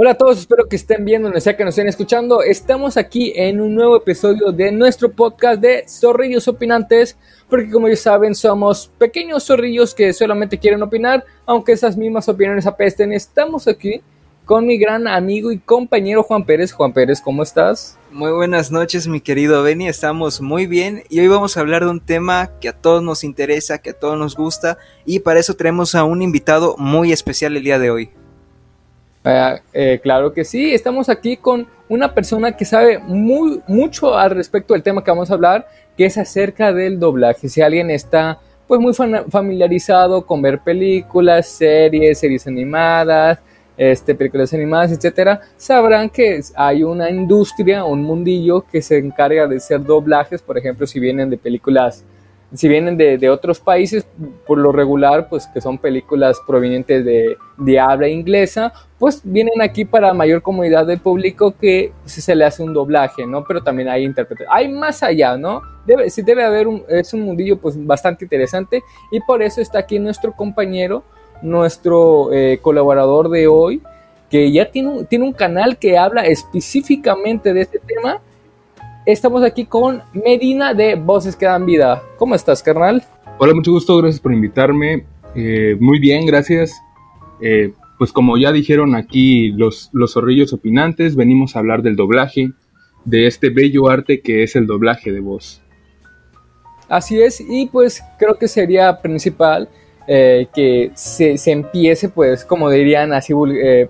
Hola a todos, espero que estén bien donde sea que nos estén escuchando. Estamos aquí en un nuevo episodio de nuestro podcast de Zorrillos Opinantes, porque como ya saben, somos pequeños zorrillos que solamente quieren opinar, aunque esas mismas opiniones apesten. Estamos aquí con mi gran amigo y compañero Juan Pérez. Juan Pérez, ¿cómo estás? Muy buenas noches, mi querido Benny. Estamos muy bien y hoy vamos a hablar de un tema que a todos nos interesa, que a todos nos gusta y para eso tenemos a un invitado muy especial el día de hoy. Eh, eh, claro que sí, estamos aquí con una persona que sabe muy, mucho al respecto del tema que vamos a hablar, que es acerca del doblaje. Si alguien está pues muy familiarizado con ver películas, series, series animadas, este, películas animadas, etcétera, sabrán que hay una industria, un mundillo que se encarga de hacer doblajes, por ejemplo, si vienen de películas si vienen de, otros países, por lo regular, pues que son películas provenientes de, de habla inglesa, pues vienen aquí para mayor comodidad del público que si se le hace un doblaje, ¿no? Pero también hay intérpretes. Hay más allá, ¿no? Debe, sí debe haber un, es un mundillo pues bastante interesante y por eso está aquí nuestro compañero, nuestro eh, colaborador de hoy, que ya tiene un, tiene un canal que habla específicamente de este tema Estamos aquí con Medina de Voces que dan vida. ¿Cómo estás, carnal? Hola, mucho gusto, gracias por invitarme. Eh, muy bien, gracias. Eh, pues como ya dijeron aquí los, los zorrillos opinantes, venimos a hablar del doblaje, de este bello arte que es el doblaje de voz. Así es, y pues creo que sería principal eh, que se, se, empiece, pues, como dirían así,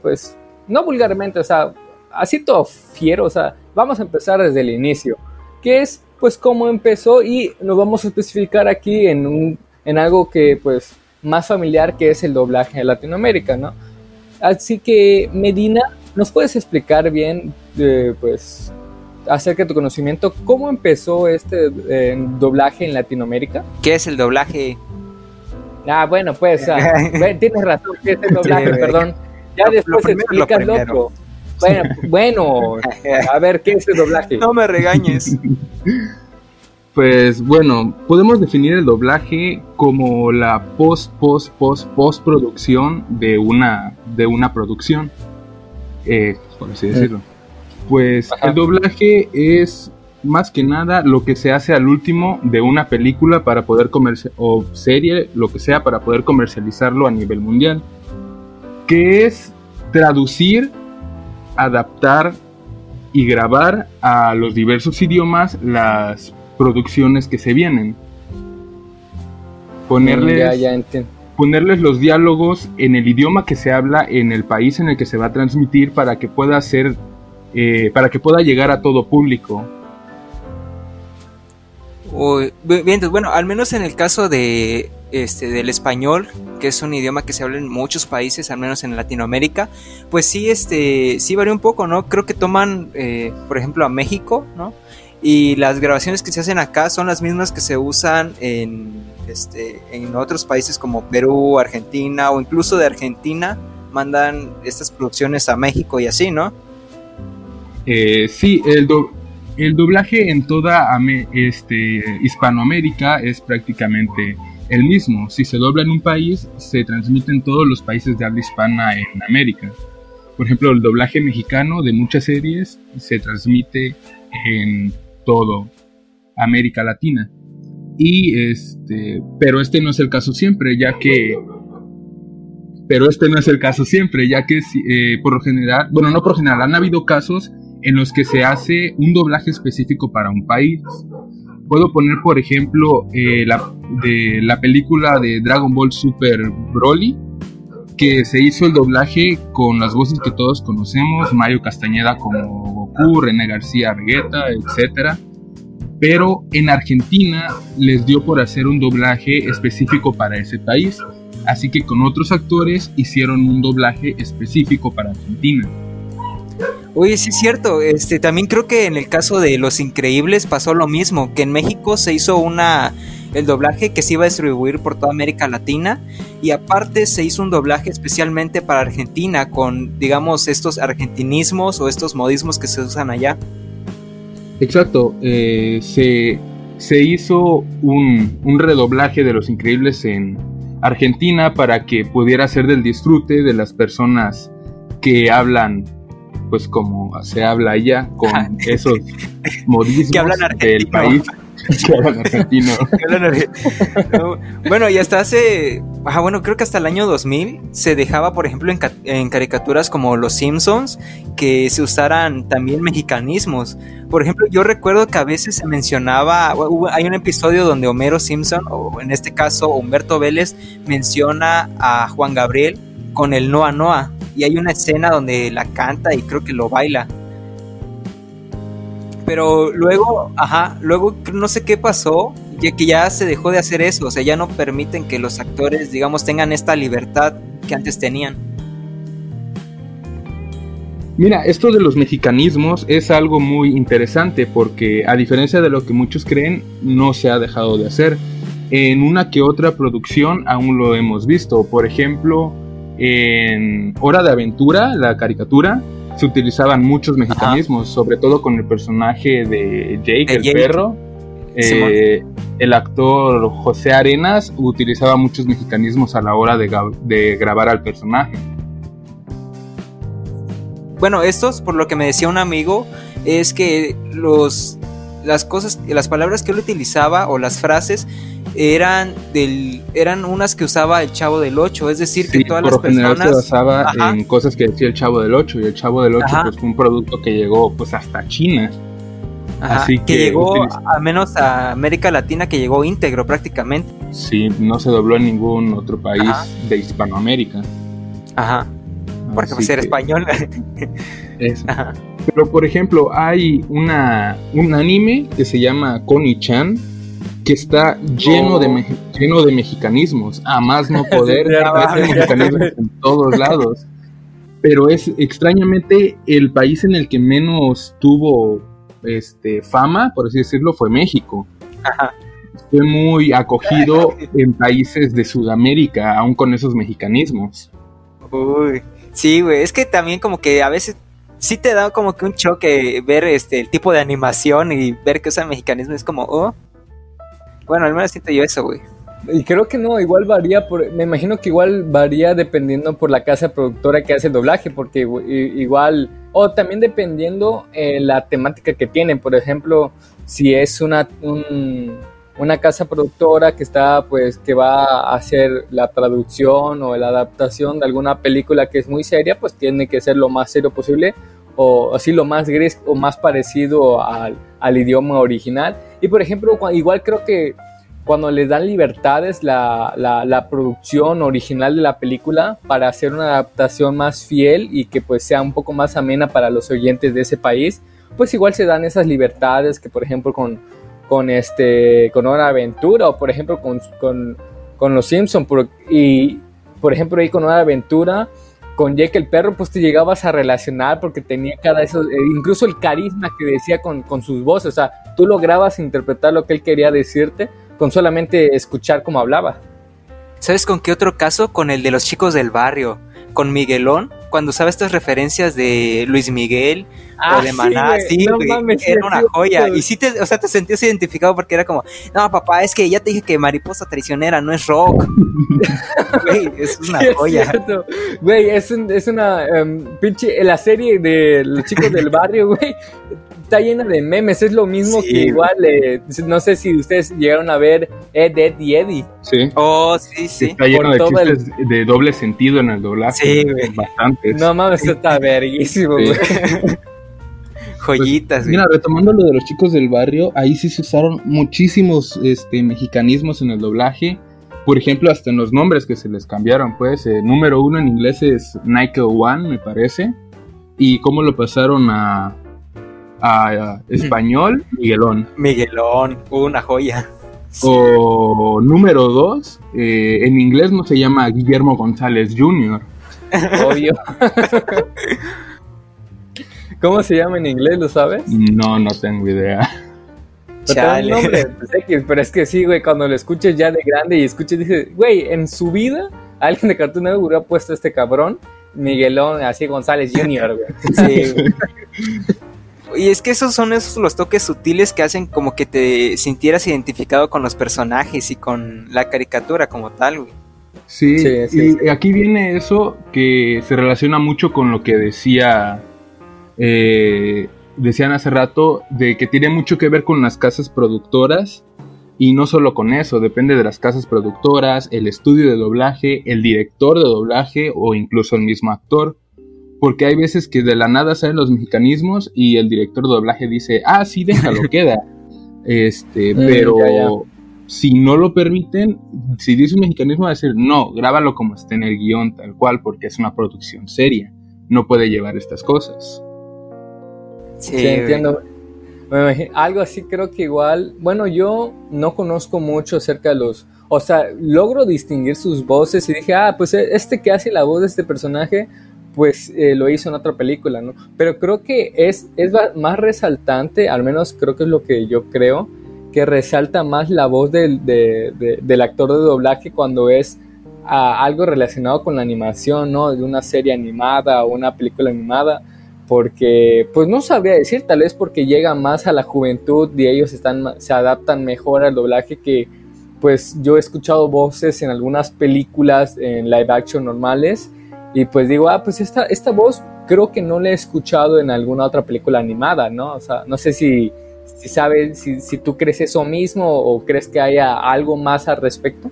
pues, no vulgarmente, o sea, así todo fiero, o sea, vamos a empezar desde el inicio, que es pues cómo empezó y nos vamos a especificar aquí en, un, en algo que pues más familiar que es el doblaje en Latinoamérica, ¿no? Así que Medina, ¿nos puedes explicar bien eh, pues acerca de tu conocimiento cómo empezó este eh, doblaje en Latinoamérica? ¿Qué es el doblaje? Ah, bueno, pues ah, tienes razón, ¿qué es el doblaje? Perdón. Ya después explicas loco. Bueno, bueno, a ver, ¿qué es el doblaje? No me regañes. Pues bueno, podemos definir el doblaje como la post, post, post, postproducción de una, de una producción, eh, por así decirlo. Pues el doblaje es más que nada lo que se hace al último de una película para poder comercializar, o serie, lo que sea, para poder comercializarlo a nivel mundial. Que es traducir adaptar y grabar a los diversos idiomas las producciones que se vienen. Ponerles, ponerles los diálogos en el idioma que se habla en el país en el que se va a transmitir para que pueda ser, eh, para que pueda llegar a todo público. Bien, bueno, al menos en el caso de este, del español, que es un idioma que se habla en muchos países, al menos en Latinoamérica, pues sí, este, sí varía un poco, ¿no? Creo que toman, eh, por ejemplo, a México, ¿no? Y las grabaciones que se hacen acá son las mismas que se usan en, este, en otros países como Perú, Argentina o incluso de Argentina mandan estas producciones a México y así, ¿no? Eh, sí, el, el doblaje en toda este, Hispanoamérica es prácticamente el mismo. Si se dobla en un país, se transmite en todos los países de habla hispana en América. Por ejemplo, el doblaje mexicano de muchas series se transmite en todo América Latina. Y este, pero este no es el caso siempre, ya que pero este no es el caso siempre, ya que eh, por lo general, bueno, no por lo general, han habido casos en los que se hace un doblaje específico para un país Puedo poner, por ejemplo, eh, la, de la película de Dragon Ball Super Broly, que se hizo el doblaje con las voces que todos conocemos, Mario Castañeda como Goku, René García Vegeta, etc. Pero en Argentina les dio por hacer un doblaje específico para ese país, así que con otros actores hicieron un doblaje específico para Argentina. Oye, sí es cierto. Este, también creo que en el caso de Los Increíbles pasó lo mismo, que en México se hizo una el doblaje que se iba a distribuir por toda América Latina y aparte se hizo un doblaje especialmente para Argentina con, digamos, estos argentinismos o estos modismos que se usan allá. Exacto, eh, se, se, hizo un, un redoblaje de Los Increíbles en Argentina para que pudiera ser del disfrute de las personas que hablan pues como se habla allá, con esos modismos del país. bueno, y hasta hace, bueno, creo que hasta el año 2000 se dejaba, por ejemplo, en, caricaturas como Los Simpsons, que se usaran también mexicanismos. Por ejemplo, yo recuerdo que a veces se mencionaba, hay un episodio donde Homero Simpson, o en este caso Humberto Vélez, menciona a Juan Gabriel con el Noa Noa. Y hay una escena donde la canta y creo que lo baila pero luego, ajá, luego no sé qué pasó, ya que ya se dejó de hacer eso, o sea, ya no permiten que los actores, digamos, tengan esta libertad que antes tenían. Mira, esto de los mexicanismos es algo muy interesante porque a diferencia de lo que muchos creen, no se ha dejado de hacer. En una que otra producción aún lo hemos visto. Por ejemplo, en Hora de Aventura, la caricatura, se utilizaban muchos mexicanismos, sobre todo con el personaje de Jake, el perro. Eh, el actor José Arenas utilizaba muchos mexicanismos a la hora de, grabar al personaje. Bueno, estos, por lo que me decía un amigo, es que los, las cosas, las palabras que él utilizaba o las frases eran del eran unas que usaba el Chavo del 8, es decir, que todas las personas se basaba en cosas que decía el Chavo del 8 y el Chavo del 8 pues fue un producto que llegó pues hasta China. Así que, llegó a menos a América Latina que llegó íntegro prácticamente. Sí, no se dobló en ningún otro país de Hispanoamérica. Ajá. Porque pues era español. Eso. Pero por ejemplo, hay una un anime que se llama Connie-chan que está lleno, de, oh. lleno de mexicanismos, a más no poder, mexicanismos en todos lados. Pero es extrañamente el país en el que menos tuvo este, fama, por así decirlo, fue México. Fue muy acogido en países de Sudamérica, aún con esos mexicanismos. Uy, sí, güey, es que también como que a veces sí te da como que un choque ver este el tipo de animación y ver que usa mexicanismo es como, oh, bueno, al menos siento yo eso, güey. Y creo que no, igual varía, por, me imagino que igual varía dependiendo por la casa productora que hace el doblaje, porque igual, o también dependiendo eh, la temática que tienen, por ejemplo, si es una, una casa productora que está, pues, que va a hacer la traducción o la adaptación de alguna película que es muy seria, pues tiene que ser lo más serio posible, o así lo más gris o más parecido al, al idioma original. Y por ejemplo, igual creo que cuando les dan libertades la, la, producción original de la película para hacer una adaptación más fiel y que pues sea un poco más amena para los oyentes de ese país, pues igual se dan esas libertades que por ejemplo con, con este con Hora Aventura o por ejemplo con, con, Los Simpsons y por ejemplo ahí con Hora Aventura con Jake el perro, pues te llegabas a relacionar porque tenía cada eso, eh, incluso el carisma que decía con, con, sus voces, o sea, tú lograbas interpretar lo que él quería decirte con solamente escuchar cómo hablaba. ¿Sabes con qué otro caso? Con el de los chicos del barrio, con Miguelón, cuando usaba estas referencias de Luis Miguel o ah, de Maná, sí, era una joya. Y sí, te, o sea, te sentías identificado porque era como, no, papá, es que ya te dije que Mariposa Traicionera no es rock. güey, es una joya. Güey, es, es una um, pinche, la serie de los chicos del barrio, güey, está llena de memes. Es lo mismo que igual, eh, no sé si ustedes llegaron a ver Ed, Ed y Eddie. Sí. Oh, sí, sí. Está lleno de chistes de doble sentido en el doblaje. Sí, güey. Bastantes. No mames, esto está verguísimo, güey. Joyitas, pues, Mira, retomando lo de los chicos del barrio, ahí sí se usaron muchísimos este, mexicanismos en el doblaje. Por ejemplo, hasta en los nombres que se les cambiaron, pues. Eh, número uno en inglés es Nike One, me parece. Y cómo lo pasaron a, a, español, Miguelón. Miguelón, una joya. O número dos, eh, en inglés no se llama Guillermo González Jr. Obvio. ¿Cómo se llama en inglés, lo sabes? No, no tengo idea. pero es que sí, güey, cuando lo escuches ya de grande y escuches, dices, güey, en su vida alguien de Cartoon Network hubiera puesto este cabrón, Miguelón, así González Jr., güey. Sí, Y es que esos son esos los toques sutiles que hacen como que te sintieras identificado con los personajes y con la caricatura como tal, güey. Sí, y aquí viene eso que se relaciona mucho con lo que decía eh, decían hace rato, de que tiene mucho que ver con las casas productoras y no solo con eso, depende de las casas productoras, el estudio de doblaje, el director de doblaje o incluso el mismo actor. Porque hay veces que de la nada salen los mexicanismos y el director de doblaje dice, ah, sí, déjalo, queda. Este, mm, pero si no lo permiten, si dice un mexicanismo, va a decir, no, grábalo como esté en el guion, tal cual, porque es una producción seria. No puede llevar estas cosas. Sí, entiendo. algo así creo que igual, bueno, yo no conozco mucho acerca de los, o sea, logro distinguir sus voces y dije, ah, pues e, este que hace la voz de este personaje, pues eh, lo hizo en otra película, ¿no? Pero creo que es, es más resaltante, al menos creo que es lo que yo creo, que resalta más la voz del, del actor de doblaje cuando es ah, algo relacionado con la animación, ¿no? De una serie animada o una película animada porque pues no sabría decir, tal vez porque llega más a la juventud y ellos están, se adaptan mejor al doblaje que pues yo he escuchado voces en algunas películas en live action normales y pues digo, ah, pues esta, esta voz creo que no la he escuchado en alguna otra película animada, ¿no? O sea, no sé si, si sabes, si, si tú crees eso mismo o crees que haya algo más al respecto.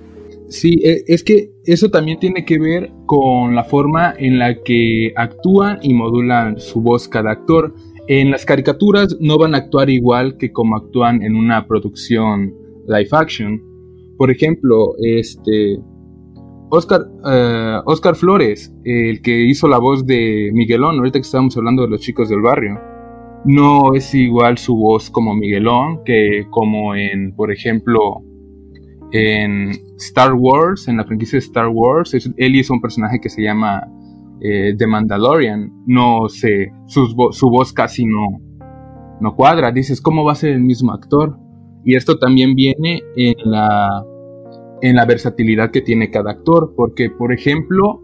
Sí, e, es que eso también tiene que ver con la forma en la que actúan y modulan su voz cada actor. En las caricaturas no van a actuar igual que como actúan en una producción live action. Por ejemplo, este Oscar, eh, Oscar Flores, el que hizo la voz de Miguelón, ahorita que estábamos hablando de los chicos del barrio, no es igual su voz como Miguelón que como en, por ejemplo, en Star Wars, en la franquicia de Star Wars, él hizo un personaje que se llama eh, The Mandalorian. No sé, su, su voz casi no, no cuadra. Dices, ¿cómo va a ser el mismo actor? Y esto también viene en la, en la versatilidad que tiene cada actor. Porque, por ejemplo,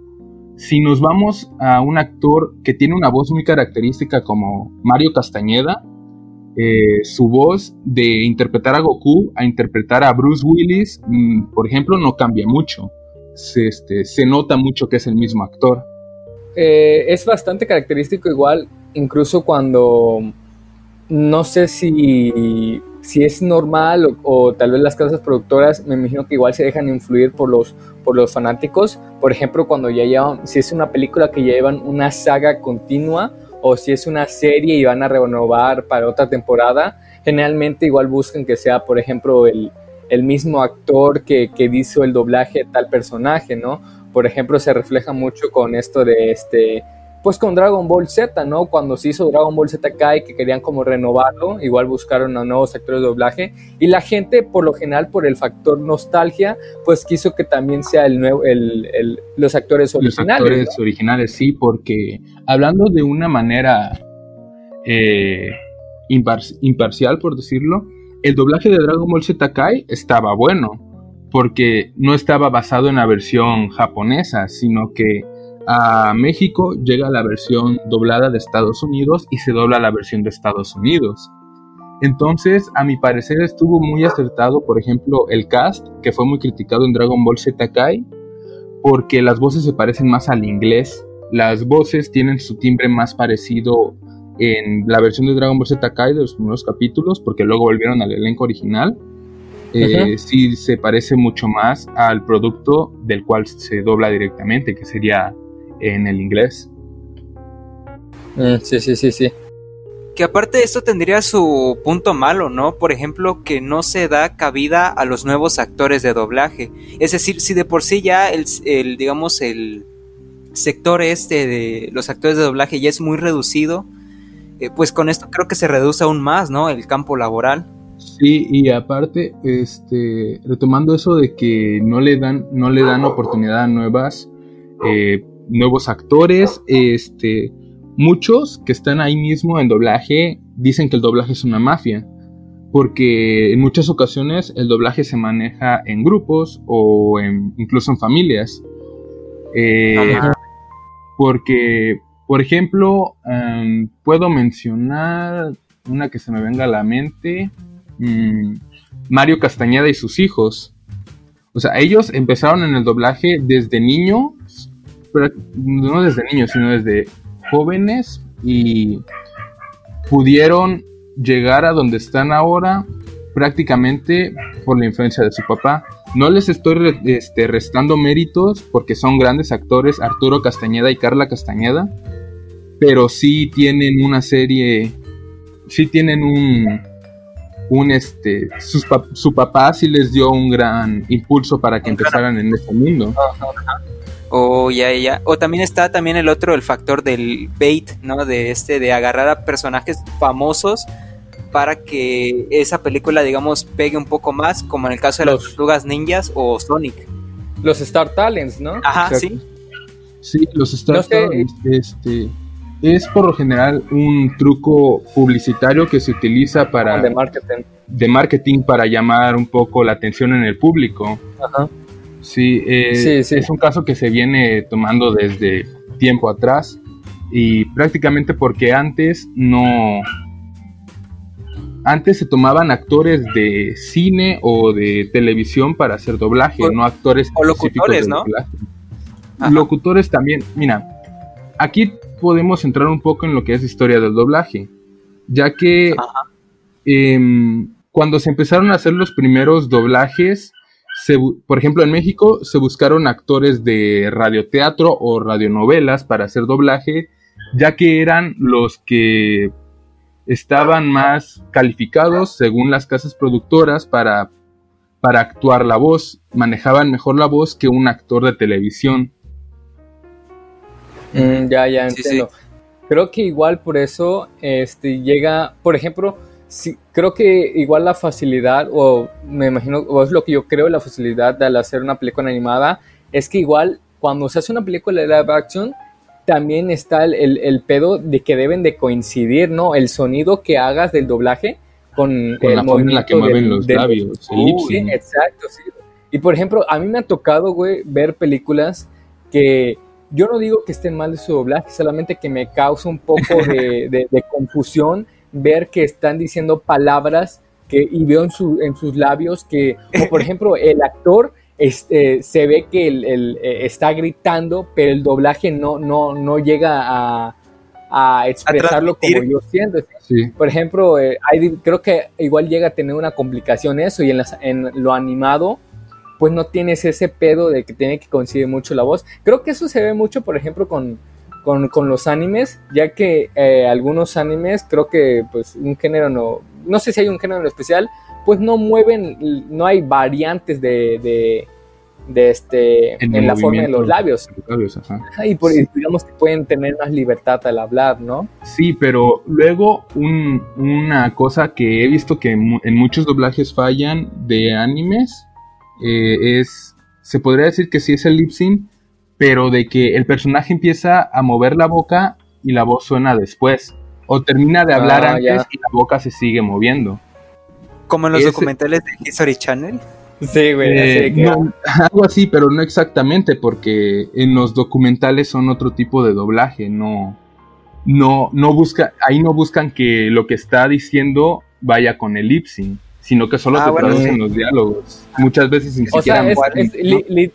si nos vamos a un actor que tiene una voz muy característica como Mario Castañeda, eh, su voz de interpretar a Goku a interpretar a Bruce Willis, mm, por ejemplo, no cambia mucho. Se, este, se nota mucho que es el mismo actor. Eh, es bastante característico igual, incluso cuando no sé si, si es normal o, tal vez las casas productoras, me imagino que igual se dejan influir por los, por los fanáticos. Por ejemplo, cuando ya llevan, si es una película que llevan una saga continua, o si es una serie y van a renovar para otra temporada, generalmente igual buscan que sea, por ejemplo, el, mismo actor que, que hizo el doblaje de tal personaje, ¿no? Por ejemplo, se refleja mucho con esto de este pues con Dragon Ball Z, ¿no? Cuando se hizo Dragon Ball Z Kai, que querían como renovarlo, igual buscaron a nuevos actores de doblaje, y la gente, por lo general, por el factor nostalgia, pues quiso que también sea el nuevo, el, los actores originales. Los actores originales, sí, porque hablando de una manera eh, imparcial, por decirlo, el doblaje de Dragon Ball Z Kai estaba bueno, porque no estaba basado en la versión japonesa, sino que a México llega la versión doblada de Estados Unidos y se dobla la versión de Estados Unidos. Entonces, a mi parecer estuvo muy acertado, por ejemplo, el cast, que fue muy criticado en Dragon Ball Z Kai, porque las voces se parecen más al inglés. Las voces tienen su timbre más parecido en la versión de Dragon Ball Z Kai de los primeros capítulos, porque luego volvieron al elenco original. Eh, sí se parece mucho más al producto del cual se dobla directamente, que sería en el inglés. Mm, sí, sí, sí, sí. Que aparte de esto tendría su punto malo, ¿no? Por ejemplo, que no se da cabida a los nuevos actores de doblaje. Es decir, si de por sí ya el, digamos, el sector este de los actores de doblaje ya es muy reducido, eh, pues con esto creo que se reduce aún más, ¿no? El campo laboral. Sí, y aparte, este, retomando eso de que no le dan, no le dan oportunidad a nuevas, eh, nuevos actores, este, muchos que están ahí mismo en doblaje dicen que el doblaje es una mafia, porque en muchas ocasiones el doblaje se maneja en grupos o incluso en familias. Eh, porque, por ejemplo, em, puedo mencionar una que se me venga a la mente, mm, Mario Castañeda y sus hijos. O sea, ellos empezaron en el doblaje desde niño no desde niños, sino desde jóvenes y pudieron llegar a donde están ahora prácticamente por la influencia de su papá. No les estoy este, restando méritos porque son grandes actores Arturo Castañeda y Carla Castañeda, pero sí tienen una serie, sí tienen un, un este, su papá sí les dio un gran impulso para que empezaran en este mundo. O ya, ya. O también está también el otro, el factor del bait, ¿no? De este, de agarrar a personajes famosos para que esa película, digamos, pegue un poco más, como en el caso de los, las tortugas ninjas o Sonic. Los Star Talents, ¿no? Ajá, sí. Sí, los Star Talents, este, es por lo general un truco publicitario que se utiliza para... De marketing. De marketing para llamar un poco la atención en el público. Ajá. Sí, eh, sí, sí, es un caso que se viene tomando desde tiempo atrás y prácticamente porque antes no, antes se tomaban actores de cine o de televisión para hacer doblaje, no actores o locutores, ¿no? Locutores también. Mira, aquí podemos entrar un poco en lo que es historia del doblaje, ya que em, cuando se empezaron a hacer los primeros doblajes, por ejemplo, en México se buscaron actores de radioteatro o radionovelas para hacer doblaje, ya que eran los que estaban más calificados según las casas productoras para, para actuar la voz, manejaban mejor la voz que un actor de televisión. Mm, ya, ya entiendo. Creo que igual por eso este, llega, por ejemplo, sí, creo que igual la facilidad, o me imagino, o es lo que yo creo, la facilidad de hacer una película animada, es que igual cuando se hace una película de live action, también está el, el, pedo de que deben de coincidir, ¿no? El sonido que hagas del doblaje con, el la forma en la que mueven los labios, sí, exacto, sí. Y por ejemplo, a mí me ha tocado, güey, ver películas que yo no digo que estén mal de su doblaje, solamente que me causa un poco de, de, confusión ver que están diciendo palabras que, y veo en, su, en sus labios que, o por ejemplo, el actor este, se ve que el, eh, está gritando, pero el doblaje no, no, no llega a, expresarlo como yo siento. Por ejemplo, eh, creo que igual llega a tener una complicación eso y en, en lo animado pues no tienes ese pedo de que tiene que coincidir mucho la voz. Creo que eso se ve mucho, por ejemplo, con, con, los animes, ya que eh, algunos animes, creo que pues un género no, no sé si hay un género en especial, pues no mueven, no hay variantes de, de, este en, la forma de los labios. Y por, digamos que pueden tener más libertad al hablar, ¿no? Sí, pero luego una cosa que he visto que en muchos doblajes fallan de animes eh, es, se podría decir que sí es el lip sync, pero de que el personaje empieza a mover la boca y la voz suena después. O termina de hablar ah, antes y la boca se sigue moviendo. Como en los documentales de History Channel. Sí, güey. Eh, algo así, pero no exactamente, porque en los documentales son otro tipo de doblaje, no, no, no busca, ahí no buscan que lo que está diciendo vaya con el lip sync, sino que solo ah, te traducen los diálogos. Muchas veces ni siquiera. O sea, es,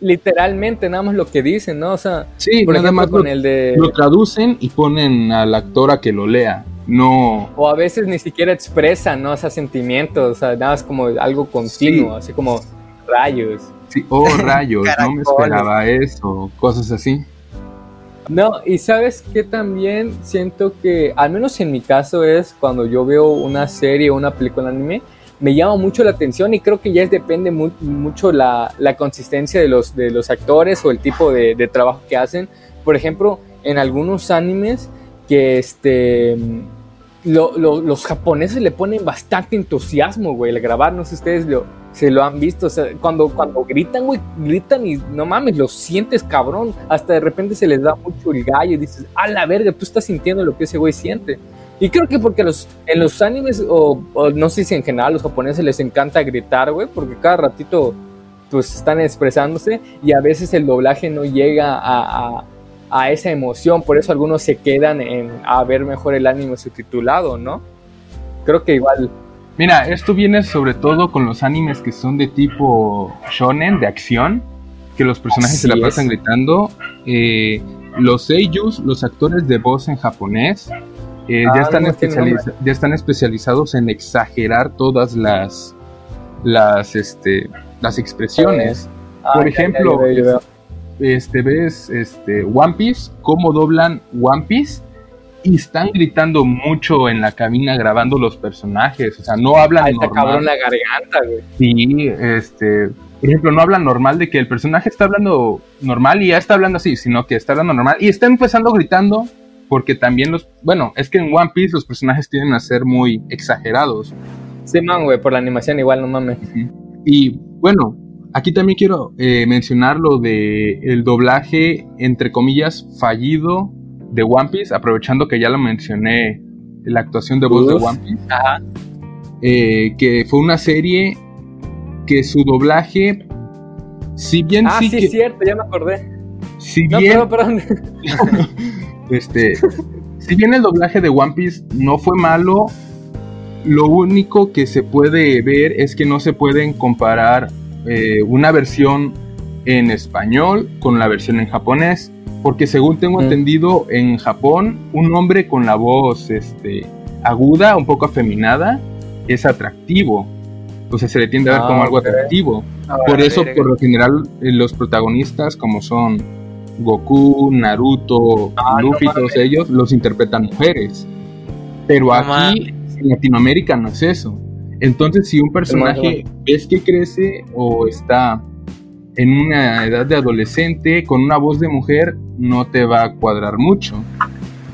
literalmente nada más lo que dicen, ¿no? O sea, sí, por ejemplo, más con lo, el de... lo traducen y ponen al actor a que lo lea no... O a veces ni siquiera expresan, ¿no? O sentimientos, o sea, nada más como algo continuo, así como rayos. Sí, oh, rayos, no me esperaba eso, cosas así. No, y sabes que también siento que, al menos en mi caso, es cuando yo veo una serie o una película anime, me llama mucho la atención y creo que ya depende mucho la, la, consistencia de los, de los actores o el tipo de, de trabajo que hacen. Por ejemplo, en algunos animes que este los japoneses le ponen bastante entusiasmo, güey, al grabar. No sé si ustedes lo, se lo han visto. O sea, cuando, cuando gritan, güey, gritan y no mames, lo sientes cabrón. Hasta de repente se les da mucho el gallo y dices, a la verga, tú estás sintiendo lo que ese güey siente. Y creo que porque los, en los animes, o, no sé si en general a los japoneses les encanta gritar, güey, porque cada ratito pues están expresándose y a veces el doblaje no llega a a esa emoción, por eso algunos se quedan en a ver mejor el anime subtitulado, ¿no? Creo que igual. Mira, esto viene sobre todo con los animes que son de tipo shonen, de acción, que los personajes se la pasan gritando. Eh, los seiyus, los actores de voz en japonés, eh, ya, están ya están especializados en exagerar todas las las este las expresiones. Ah, Por ejemplo, este ves este One Piece, cómo doblan One Piece y están gritando mucho en la cabina grabando los personajes, o sea, no hablan Ay, normal. cabrón la garganta, güey. Sí, este, por ejemplo, no hablan normal de que el personaje está hablando normal y ya está hablando así, sino que está hablando normal y está empezando gritando porque también los, bueno, es que en One Piece los personajes tienden a ser muy exagerados. Sí, man, güey, por la animación igual, no mames. Y bueno, aquí también quiero eh, mencionar lo de el doblaje, entre comillas, fallido de One Piece, aprovechando que ya lo mencioné, la actuación de voz de One Piece. Ajá. Eh, que fue una serie que su doblaje, si bien ah, sí, cierto, ya me acordé. Si bien, este, si bien el doblaje de One Piece no fue malo, lo único que se puede ver es que no se pueden comparar eh, una versión en español con la versión en japonés. Porque según tengo entendido, en Japón, un hombre con la voz este, aguda, un poco afeminada, es atractivo. O sea, se le tiende a ver como ah, algo atractivo. Ah, por eso, por lo general, eh, los protagonistas, como son Goku, Naruto, ah, Luffy, todos ellos, los interpretan mujeres. Pero aquí, en Latinoamérica, no es eso. Entonces, si un personaje ves que crece o está en una edad de adolescente con una voz de mujer, no te va a cuadrar mucho.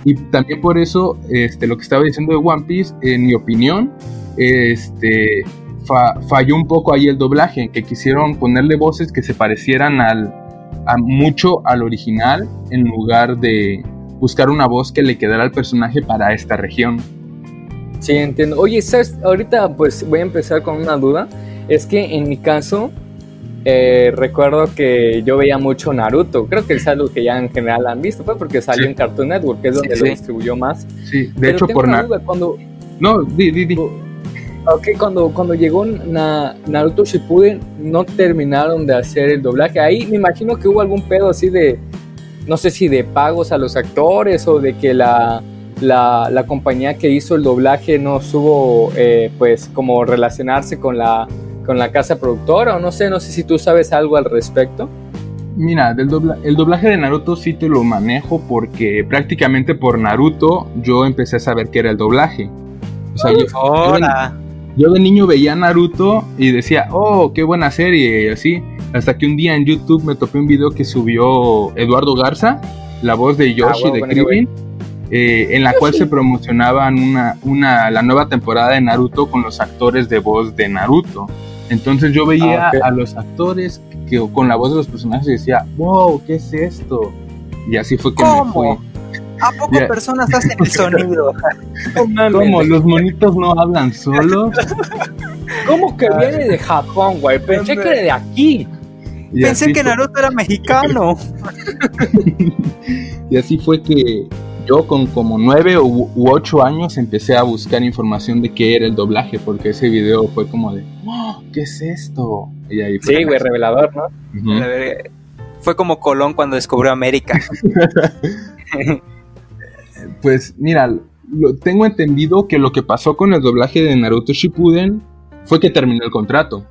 Y también por eso, este, lo que estaba diciendo de One Piece, en mi opinión, este, falló un poco ahí el doblaje, que quisieron ponerle voces que se parecieran al, a mucho al original en lugar de buscar una voz que le quedara al personaje para esta región. Sí, entiendo. Oye, ¿sabes? ahorita pues voy a empezar con una duda. Es que en mi caso, eh, recuerdo que yo veía mucho Naruto. Creo que es algo que ya en general han visto, pues, porque salió en Cartoon Network, que es donde lo distribuyó más. Sí, de hecho, por Naruto. Cuando... No, di, di, di. Ok, cuando, cuando llegó Naruto Shippuden, no terminaron de hacer el doblaje. Ahí me imagino que hubo algún pedo así de, no sé si de pagos a los actores o de que la, la, la compañía que hizo el doblaje no supo, eh, pues, como relacionarse con la con la casa productora o no sé, no sé si tú sabes algo al respecto. Mira, del el doblaje de Naruto sí te lo manejo porque prácticamente por Naruto yo empecé a saber que era el doblaje. O sea, yo, de, niño veía Naruto y decía, oh, qué buena serie y así. Hasta que un día en YouTube me topé un video que subió Eduardo Garza, la voz de Yoshi ah, de Krillin, eh, en la cual se promocionaban una, una, la nueva temporada de Naruto con los actores de voz de Naruto. Entonces yo veía ah, a los actores que con la voz de los personajes y decía, wow, ¿qué es esto? Y así fue que me fui. ¿A poco personas hacen el sonido? ¿Cómo? ¿Los monitos no hablan solos? ¿Cómo que viene de Japón, güey? Pensé que era de aquí. Pensé que Naruto era mexicano. y así fue que yo con como nueve u, ocho años empecé a buscar información de qué era el doblaje, porque ese video fue como de, oh, ¿qué es esto? sí, güey, revelador, ¿no? Fue como Colón cuando descubrió América. Pues mira, lo, tengo entendido que lo que pasó con el doblaje de Naruto Shippuden fue que terminó el contrato.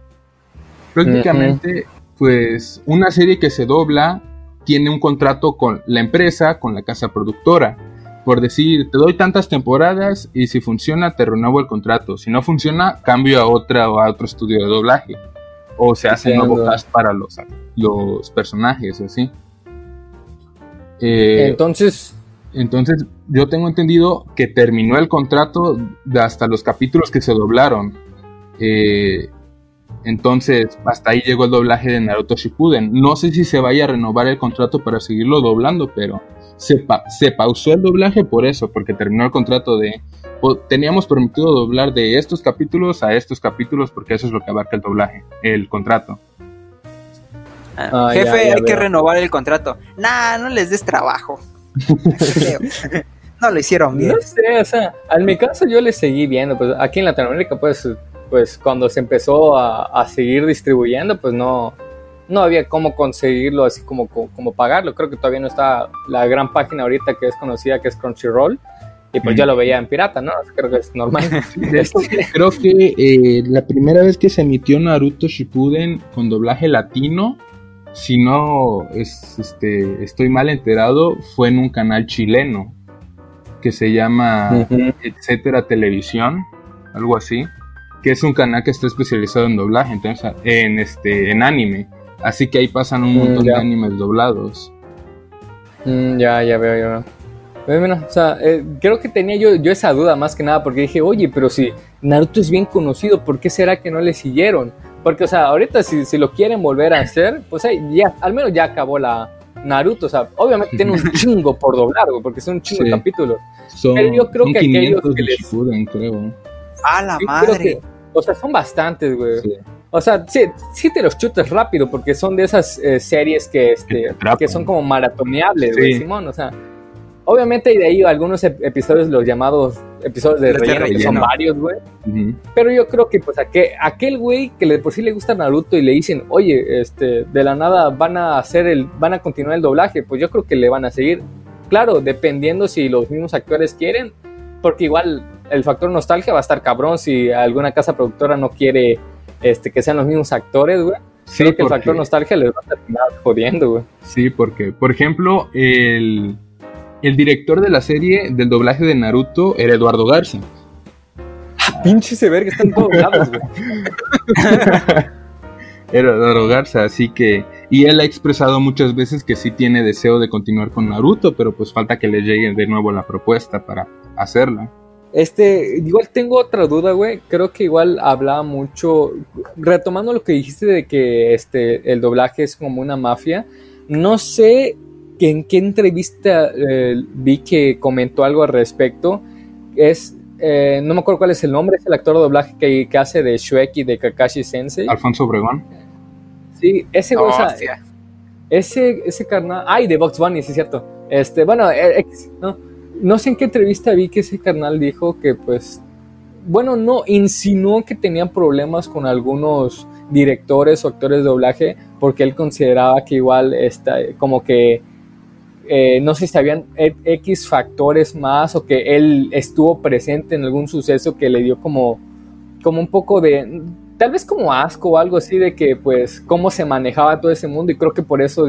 Prácticamente, pues una serie que se dobla tiene un contrato con la empresa, con la casa productora. Por decir, te doy tantas temporadas y si funciona te renuevo el contrato. Si no funciona, cambio a otra o a otro estudio de doblaje. O se hace nuevo cast para los, los personajes, así. Eh, entonces. Entonces, yo tengo entendido que terminó el contrato de hasta los capítulos que se doblaron. Eh, entonces, hasta ahí llegó el doblaje de Naruto Shippuden. No sé si se vaya a renovar el contrato para seguirlo doblando, pero se, se pausó el doblaje por eso, porque terminó el contrato de... Teníamos permitido doblar de estos capítulos a estos capítulos porque eso es lo que abarca el doblaje, el contrato. Ah, jefe, hay que renovar el contrato. Nah, no les des trabajo. No lo hicieron bien. No sé, o sea, en mi caso yo le seguí viendo, pues aquí en Latinoamérica pues pues cuando se empezó a, seguir distribuyendo, pues no, no había cómo conseguirlo así como, como, pagarlo. Creo que todavía no está la gran página ahorita que es conocida, que es Crunchyroll. Y pues yo lo veía en pirata, ¿no? Creo que es normal. Creo que eh, la primera vez que se emitió Naruto Shippuden con doblaje latino, si no es, este, estoy mal enterado, fue en un canal chileno que se llama Etcétera Televisión, algo así, que es un canal que está especializado en doblaje, entonces en este en anime, así que ahí pasan un mm, montón de animes doblados. Mm, ya, ya veo, ya veo. Bueno, o sea, eh, creo que tenía yo, yo esa duda más que nada porque dije, oye, pero si Naruto es bien conocido, ¿por qué será que no le siguieron? Porque, o sea, ahorita si, si lo quieren volver a hacer, pues ya, al menos ya acabó la Naruto, o sea, obviamente tiene un chingo por doblar, porque son un chingo de capítulos. pero yo creo que aquellos que les... creo. ¡A la madre! o sea, son bastantes, güey. O sea, sí, sí te los chutas rápido, porque son de esas eh, series que, este, que son como maratoneables, güey, Simón, o sea Obviamente hay de ahí algunos episodios, los llamados episodios de relleno, que son varios, güey. Pero yo creo que, pues, aquel, aquel güey que le, por sí le gusta Naruto y le dicen, oye, este, de la nada van a hacer el, van a continuar el doblaje, pues yo creo que le van a seguir. Claro, dependiendo si los mismos actores quieren, porque igual el factor nostalgia va a estar cabrón si alguna casa productora no quiere este, que sean los mismos actores, güey. Sí, creo que el factor nostalgia les va a terminar jodiendo, güey. Sí, porque, por ejemplo, el el director de la serie del doblaje de Naruto era Eduardo Garza. Ah, pinche se que están todos lados, güey. era Eduardo Garza, así que. Y él ha expresado muchas veces que sí tiene deseo de continuar con Naruto, pero pues falta que le llegue de nuevo la propuesta para hacerla. Este, igual tengo otra duda, güey. Creo que igual hablaba mucho, retomando lo que dijiste de que este, el doblaje es como una mafia. No sé en qué entrevista eh, vi que comentó algo al respecto. Es, eh, no me acuerdo cuál es el nombre, es el actor de doblaje que, hace de Shrek y de Kakashi Sensei. Alfonso Obregón. Sí, ese oh, ese, ese carnal. Ay, de Box Bunny, sí es cierto. Este, bueno, eh, no, no sé en qué entrevista vi que ese carnal dijo que, pues, bueno, no, insinuó que tenían problemas con algunos directores o actores de doblaje porque él consideraba que igual está como que eh, no sé si habían e, X factores más o que él estuvo presente en algún suceso que le dio como, como un poco de, tal vez como asco o algo así de que pues cómo se manejaba todo ese mundo y creo que por eso,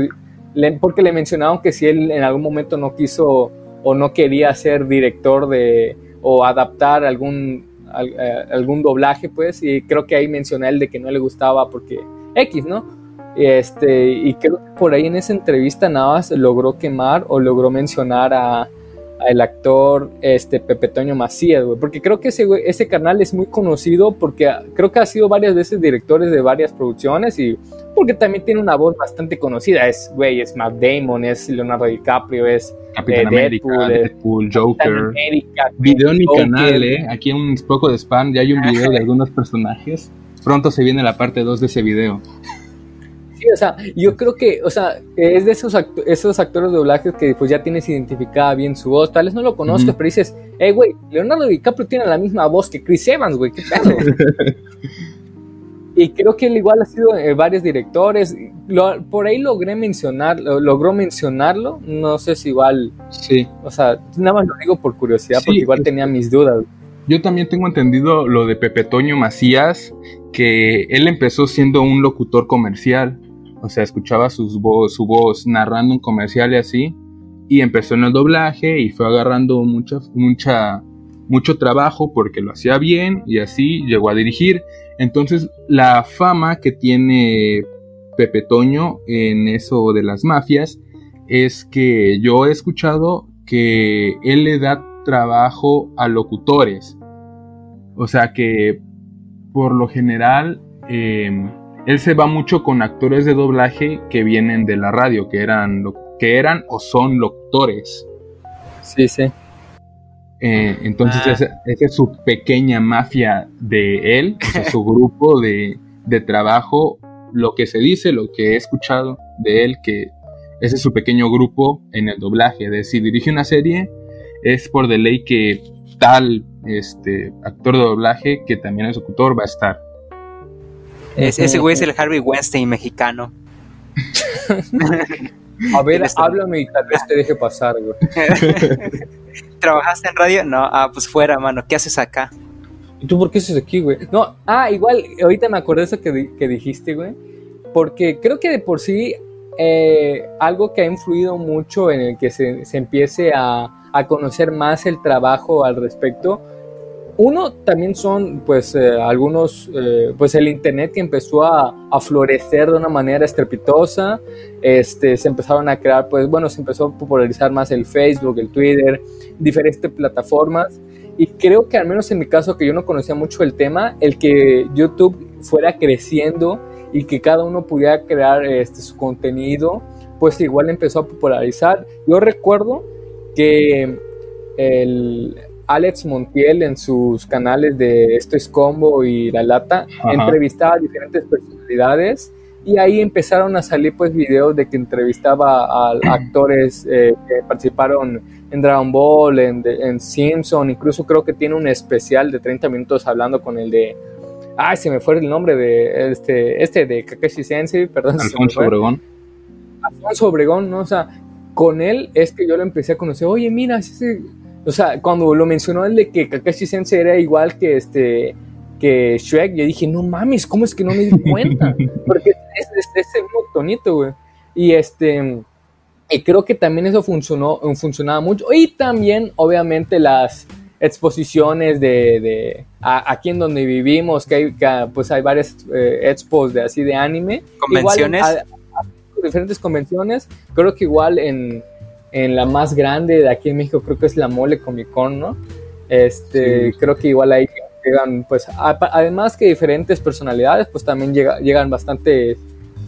porque le mencionaron que si él en algún momento no quiso o no quería ser director de o adaptar algún, eh, algún doblaje pues y creo que ahí mencioné él de que no le gustaba porque X, ¿no? Este, y creo que por ahí en esa entrevista nada más logró quemar o logró mencionar a, el actor este, Pepe Toño Macías, güey. Porque creo que ese, ese canal es muy conocido porque creo que ha sido varias veces directores de varias producciones y porque también tiene una voz bastante conocida. Es, güey, es Matt Damon, es Leonardo DiCaprio, es Capitán eh, América, Deadpool, Joker. video en mi canal, ¿eh? Aquí un poco de spam, ya hay un video de algunos personajes. Pronto se viene la parte 2 de ese video o sea, yo creo que, o sea, es de esos, esos actores de doblaje que pues ya tienes identificada bien su voz, tal vez no lo conozcas, pero dices, hey, güey, Leonardo DiCaprio tiene la misma voz que Chris Evans, güey, qué pedo. y creo que él igual ha sido eh, varios directores, por ahí logré mencionar, logró mencionarlo, no sé si igual, sí. o sea, nada más lo digo por curiosidad, porque igual tenía mis dudas. Yo también tengo entendido lo de Pepe Toño Macías, que él empezó siendo un locutor comercial o sea, escuchaba su voz narrando un comercial y así, y empezó en el doblaje y fue agarrando mucha, mucha, mucho trabajo porque lo hacía bien y así llegó a dirigir. Entonces, la fama que tiene Pepe Toño en eso de las mafias es que yo he escuchado que él le da trabajo a locutores. O sea que por lo general em, él se va mucho con actores de doblaje que vienen de la radio, que eran, que eran o son locutores. Sí, sí. Eh, entonces ah. esa, es su pequeña mafia de él, su grupo de, de, trabajo, lo que se dice, lo que he escuchado de él, que ese es su pequeño grupo en el doblaje, de si dirige una serie, es por de ley que tal este, actor de doblaje, que también es locutor, va a estar ese güey es el Harvey Weinstein mexicano. A ver, háblame y tal vez te deje pasar, güey. ¿Trabajaste en radio? No, ah, pues fuera, mano. ¿Qué haces acá? ¿Y tú por qué estás aquí, güey? No, ah, igual, ahorita me acordé de eso que, que dijiste, güey. Porque creo que de por sí eh, algo que ha influido mucho en el que se, se empiece a, a, conocer más el trabajo al respecto. Uno también son pues eh, algunos, eh, pues el internet que empezó a, a, florecer de una manera estrepitosa, este, se empezaron a crear, pues bueno, se empezó a popularizar más el Facebook, el Twitter, diferentes plataformas y creo que al menos en mi caso que yo no conocía mucho el tema, el que YouTube fuera creciendo y que cada uno pudiera crear este, su contenido, pues igual empezó a popularizar. Yo recuerdo que el Alex Montiel en sus canales de Esto es Combo y La Lata entrevistaba a diferentes personalidades y ahí empezaron a salir pues videos de que entrevistaba a actores eh, que participaron en Dragon Ball, en, en Simpson, incluso creo que tiene un especial de 30 minutos hablando con el de Ay, se me fue el nombre de este, este de Kakashi Sensei, perdón. Alfonso Obregón. Alfonso Obregón, ¿no? O sea, con él es que yo lo empecé a conocer. Oye, mira, o sea, cuando lo mencionó el de que Kakashi Sensei era igual que este que Shrek, yo dije, no mames, ¿cómo es que no me di cuenta? Porque es, es, es, muy bonito, güey. Y este, y creo que también eso funcionó, funcionaba mucho. Y también, obviamente, las exposiciones de, de aquí en donde vivimos, que hay, pues hay varias eh, expos de así de anime. Convenciones. diferentes convenciones. Creo que igual en, en, la más grande de aquí en México, creo que es la Mole Comic Con, ¿no? Este, creo que igual ahí llegan, pues, además que diferentes personalidades, pues también llega, llegan bastante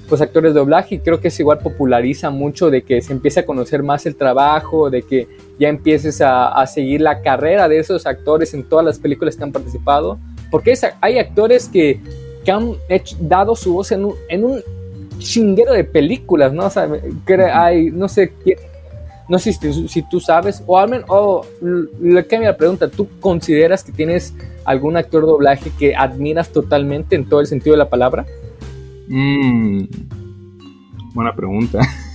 pues actores de doblaje y creo que es igual populariza mucho de que se empiece a conocer más el trabajo, de que ya empieces a, a seguir la carrera de esos actores en todas las películas que han participado, porque es, hay actores que, que han hecho, dado su voz en un, en un chinguero de películas, ¿no? O sea, que hay, no sé, no sé si, si tú sabes, o al menos, o le cambia la pregunta, ¿tú consideras que tienes algún actor de doblaje que admiras totalmente en todo el sentido de la palabra? Mm, buena pregunta.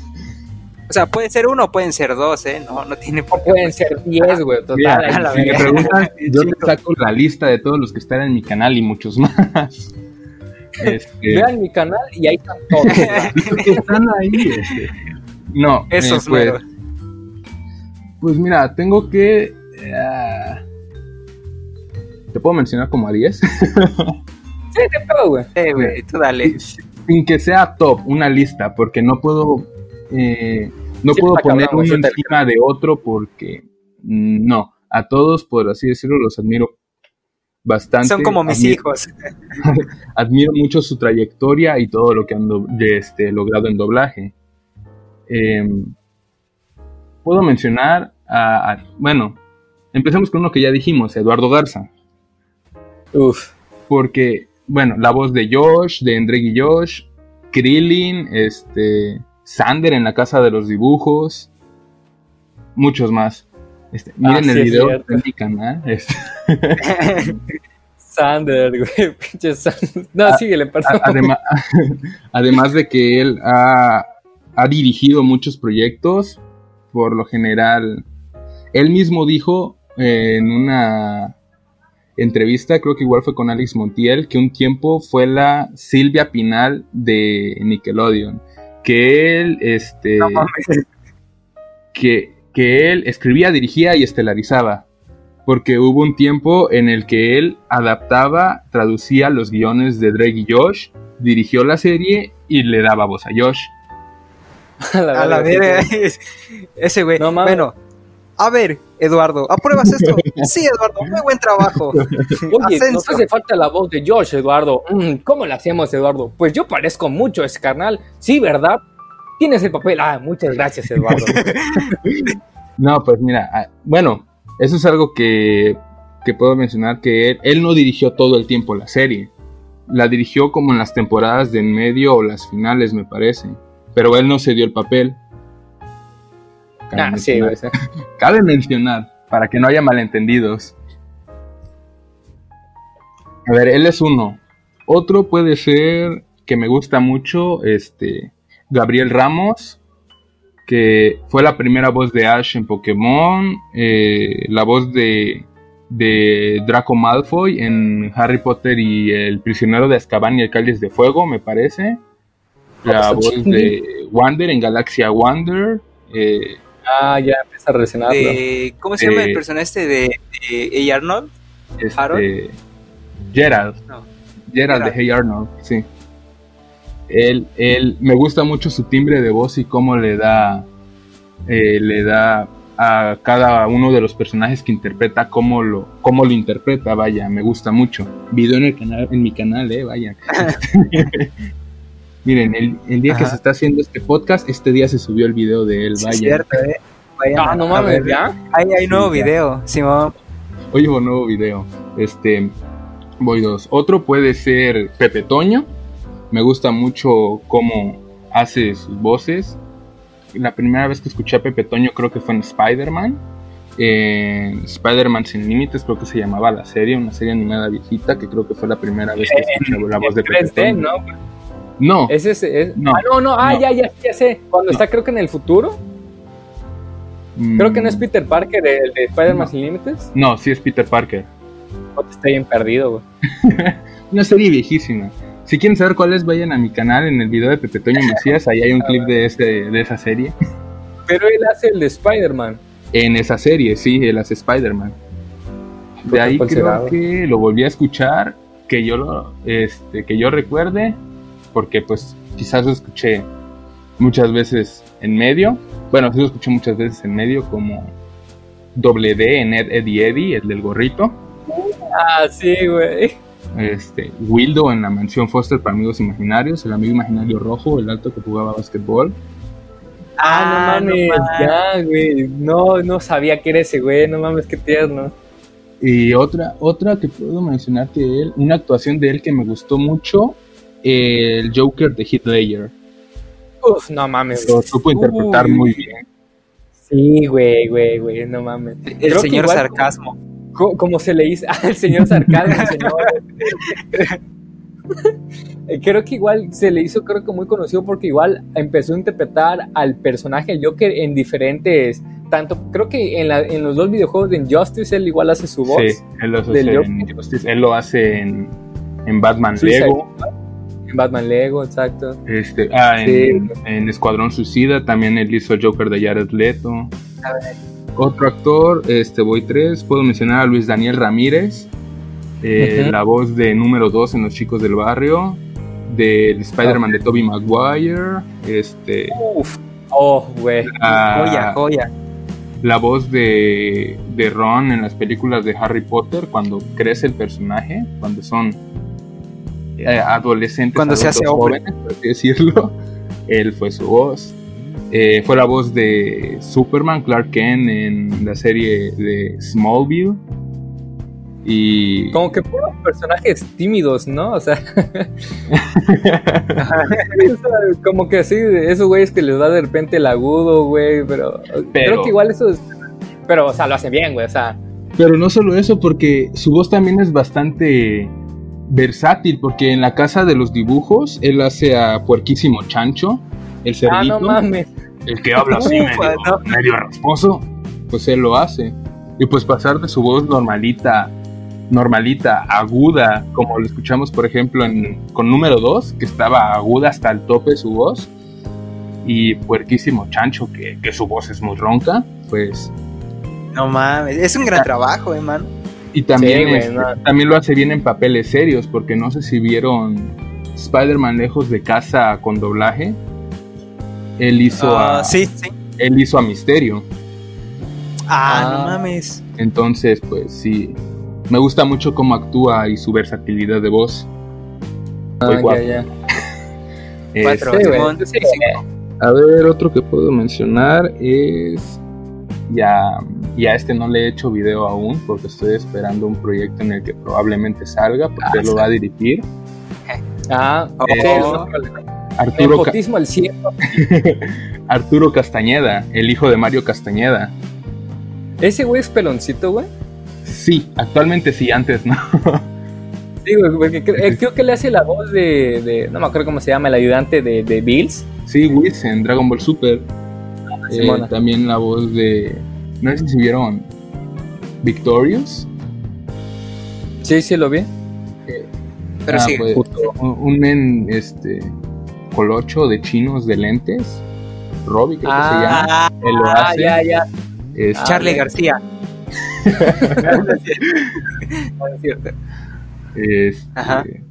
O sea, puede ser uno o pueden ser dos, ¿eh? No, no tiene por qué. Pueden ser diez, güey, total. Mira, si me preguntan, yo te saco la lista de todos los que están en mi canal y muchos más. Este... Vean mi canal y ahí están todos. que están ahí. Este... No, esos eh, pues, pues mira, tengo que. Uh... ¿Te puedo mencionar como a 10? Sí, te puedo, güey. Eh, güey, tú dale. Sin que sea top, una lista, porque no puedo. Eh, no puedo poner uno encima de otro porque. No. A todos, por así decirlo, los admiro bastante. Son como mis hijos. admiro mucho su trayectoria y todo lo que han este, logrado en doblaje. Em, puedo mencionar a, a, Bueno, empecemos con uno que ya dijimos, Eduardo Garza. Uf. Porque bueno, la voz de Josh, de Endreg y Josh, Krillin, este, Sander en la casa de los dibujos, muchos más. Este, miren ah, el video de mi canal. Este. Sander, güey, pinche Sander. No, ah, síguele, perdón. Además, además de que él ha, ha dirigido muchos proyectos, por lo general, él mismo dijo en una entrevista, creo que igual fue con Alex Montiel, que un tiempo fue la Silvia Pinal de Nickelodeon. Que él, este. que, que él escribía, dirigía y estelarizaba. Porque hubo un tiempo en el que él adaptaba, traducía los guiones de Drake y Josh, dirigió la serie y le daba voz a Josh. a la, a la ese güey. No, bueno, a ver, Eduardo, ¿apruebas esto? sí, Eduardo, muy buen trabajo. Oye, nos hace falta la voz de Josh, Eduardo. Mm, ¿Cómo la hacemos, Eduardo? Pues yo parezco mucho ese carnal. Sí, ¿verdad? Tienes el papel. Ah, muchas gracias, Eduardo. no, pues mira, ah, bueno, eso es algo que, que puedo mencionar, que él, él no dirigió todo el tiempo la serie. La dirigió como en las temporadas de en medio o las finales, me parece. Pero él no se dio el papel Cabe, ah, mencionar, sí, cabe mencionar, para que no haya malentendidos. A ver, él es uno. Otro puede ser que me gusta mucho, este, Gabriel Ramos. que fue la primera voz de Ash en Pokémon, eh, la voz de, de Draco Malfoy en Harry Potter y el prisionero de Azkaban y el Cáliz de Fuego, me parece. La voz de Wander en Galaxia Wander. eh, Ah, ya empieza a relacionarlo. De, ¿Cómo se llama Eh, el personaje este de, de A. Arnold? este, ¿Harold? Gerald. No. Gerald de. Hey Arnold, sí. Él, él, me gusta mucho su timbre de voz y cómo le da, eh, le da a cada uno de los personajes que interpreta, cómo lo, cómo lo interpreta, vaya, me gusta mucho. Video en el canal, en mi canal, eh, vaya. Miren, el, el día que se está haciendo este podcast, este día se subió el video de él, Sí, vaya. es cierto, ¿eh? Vayan Ah, no mames. ¿ya? Hay, hay Sí, nuevo ya. video, Simón. Oye, un nuevo video. Este, voy dos. Otro puede ser Pepe Toño. Me gusta mucho cómo hace sus voces. La primera vez que escuché a Pepe Toño creo que fue en Spider-Man. En Spider-Man Sin Límites creo que se llamaba la serie, una serie animada viejita que creo que fue la primera vez que escuché la voz de Pepe 3D, Toño. ¿no? No, Ese es, No. Ah, no, no, ah, No. ya, ya, ya sé. Cuando No. está, creo que en el futuro. Creo que no es mm, Peter Parker, el de Spider-Man. Sin Límites. No, sí es Peter Parker. Te estoy bien perdido, güey. Una serie viejísima. Si quieren saber cuál es, vayan a mi canal en el video de Pepe Toño Macías. Ahí hay un clip de, ese, de esa serie. Pero él hace el de Spider-Man. En esa serie, sí, él hace Spider-Man. De ahí ¿cuál creo que lo volví a escuchar, que yo lo, este, que yo recuerde, porque pues quizás lo escuché muchas veces en medio. Bueno, sí lo escuché muchas veces en medio, como doble D en Ed, Eddie Eddie, el del gorrito. Ah, sí, güey. Este, Wildo en la mansión Foster para amigos imaginarios, el amigo imaginario rojo, el alto que jugaba básquetbol. Ah, no mames, mames. ya, güey. No, no sabía que era ese, güey. No mames, qué tierno. Y otra, otra que puedo mencionar que él, una actuación de él que me gustó mucho, el Joker de Heath Ledger. Uf, no mames. Lo supo interpretar Uy. muy bien. Sí, güey, güey, güey, no mames. El Creo señor igual- sarcasmo. Co- Como se le dice, ah, el señor sarcasmo, el señor. Creo que igual se le hizo, creo que muy conocido porque igual empezó a interpretar al personaje del Joker en diferentes, tanto, creo que en, la- en los dos videojuegos de Injustice él igual hace su voz. Sí, él lo hace Del en Joker. Injustice, él lo hace en, en Batman Suicide Lego, En Batman Lego, exacto. este, ah, en, Sí. en Escuadrón Suicida también él hizo el Joker de Jared Leto. Otro actor, este voy tres, puedo mencionar a Luis Daniel Ramírez, eh, la voz de número 2 en Los Chicos del Barrio, del Spider-Man de Tobey Maguire, este, Uf. Oh, güey. Joya, joya. la voz de, de Ron en las películas de Harry Potter cuando crece el personaje, cuando son adolescentes, Cuando se hace hombre. jóvenes, por así decirlo, él fue su voz. Eh, fue la voz de Superman, Clark Kent en la serie de Smallville. Y Como que puros personajes tímidos, ¿no? O sea, como que sí, esos güeyes que les da de repente el agudo, güey, pero, creo que igual eso es, pero, o sea, lo hace bien, güey, o sea, Pero no solo eso, porque su voz también es bastante versátil, porque en la casa de los dibujos él hace a Puerquísimo Chancho, el ah, cerdito, no mames, el que habla así Ufa, medio, no. medio rasposo, pues él lo hace. Y pues pasar de su voz normalita, normalita, aguda, como lo escuchamos por ejemplo en, con número 2, que estaba aguda hasta el tope su voz, y Puerquísimo Chancho, que, que su voz es muy ronca, pues No mames. Es un gran trabajo, eh, man. Y también, Sí, este, no. también lo hace bien en papeles serios, porque no sé si vieron Spider-Man lejos de casa con doblaje. Él hizo, Ah, a, sí, sí. él hizo a Misterio. Ah, Ah. no mames. Entonces, pues sí, me gusta mucho cómo actúa y su versatilidad de voz. Ah, cuatro. ya, ya. Cuatro, Este. Simón. A ver, otro que puedo mencionar es... Ya, ya este no le he hecho video aún porque estoy esperando un proyecto en el que probablemente salga porque Ah, él lo va a dirigir. Ah, no hay problema. Arturo, Ca- al cielo. Arturo Castañeda, el hijo de Mario Castañeda. Ese güey es peloncito, güey. Sí, actualmente sí, antes no. Sí, güey, porque eh, creo que le hace la voz de, de- no me acuerdo cómo se llama, el ayudante de, de Bills. Sí, Whis en Dragon Ball Super. Eh, también la voz de. No sé si vieron Victorious. Sí, sí, lo vi. Pero ah, sí, pues, un, men este, colocho de chinos de lentes. Robbie, creo que se llama. Ah, Él lo hace. Ya, ya. Es, Charlie García. es cierto. Este,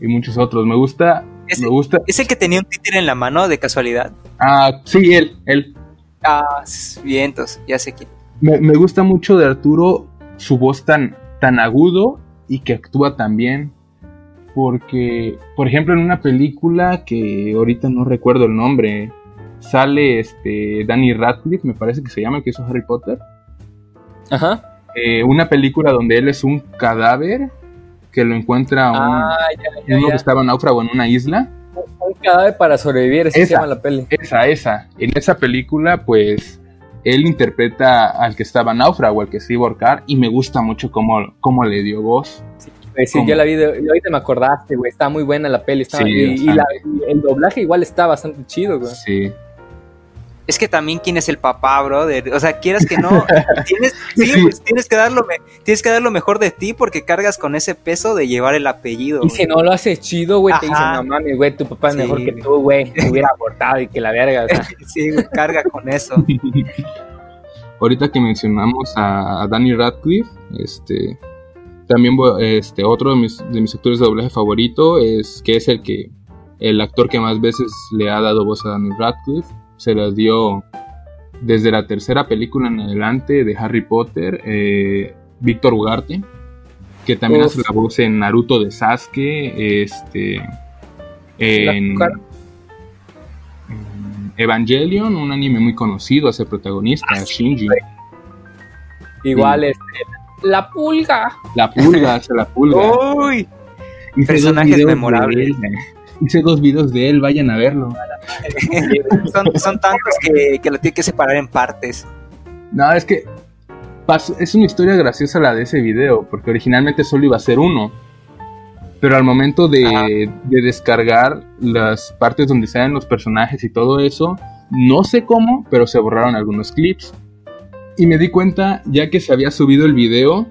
y muchos otros. Me gusta. ¿Es, me gusta. ¿Es el que tenía un títere en la mano de casualidad? Ah, sí, él, él. Ah, vientos, ya sé quién. Me, me, gusta mucho de Arturo su voz tan, tan agudo y que actúa tan bien. Porque, por ejemplo, en una película que ahorita no recuerdo el nombre, sale este Danny Radcliffe, me parece que se llama, que hizo Harry Potter. Ajá. Eh, una película donde él es un cadáver que lo encuentra un, ah, uno que estaba náufrago en una isla. Un cadáver para sobrevivir, esa, se llama la peli. Esa, esa. En esa película, pues, él interpreta al que estaba náufrago, al que se iba a ahorcar, y me gusta mucho cómo, cómo le dio voz. Sí, yo la vi, de, ahorita me acordaste, güey, está muy buena la peli, y, el doblaje igual está bastante chido, güey. Sí es que también quién es el papá, brother. O sea, quieras que no, tienes, pues, tienes que dar lo tienes que dar lo mejor de ti porque cargas con ese peso de llevar el apellido. Y si no lo haces chido, güey, te dicen, no mames, güey, tu papá es mejor que tú, güey, te hubiera abortado y que la verga. sí, carga con eso. Ahorita que mencionamos a, Danny Radcliffe, este, también este, otro de mis, de mis actores de doblaje favorito es que es el que el actor que más veces le ha dado voz a Danny Radcliffe se las dio desde la tercera película en adelante de Harry Potter, eh, Víctor Ugarte, que también hace la voz en Naruto de Sasuke, este, en, Evangelion, un anime muy conocido, hace protagonista, ah, Shinji. Igual, este, la pulga. La pulga, hace la pulga. Uy, personajes memorables hice dos videos de él, vayan a verlo. son, tantos que, lo tiene que separar en partes. No, es que es una historia graciosa la de ese video, porque originalmente solo iba a ser uno. Pero al momento de, de descargar las partes donde salen los personajes y todo eso, no sé cómo, pero se borraron algunos clips. Y me di cuenta ya que se había subido el video,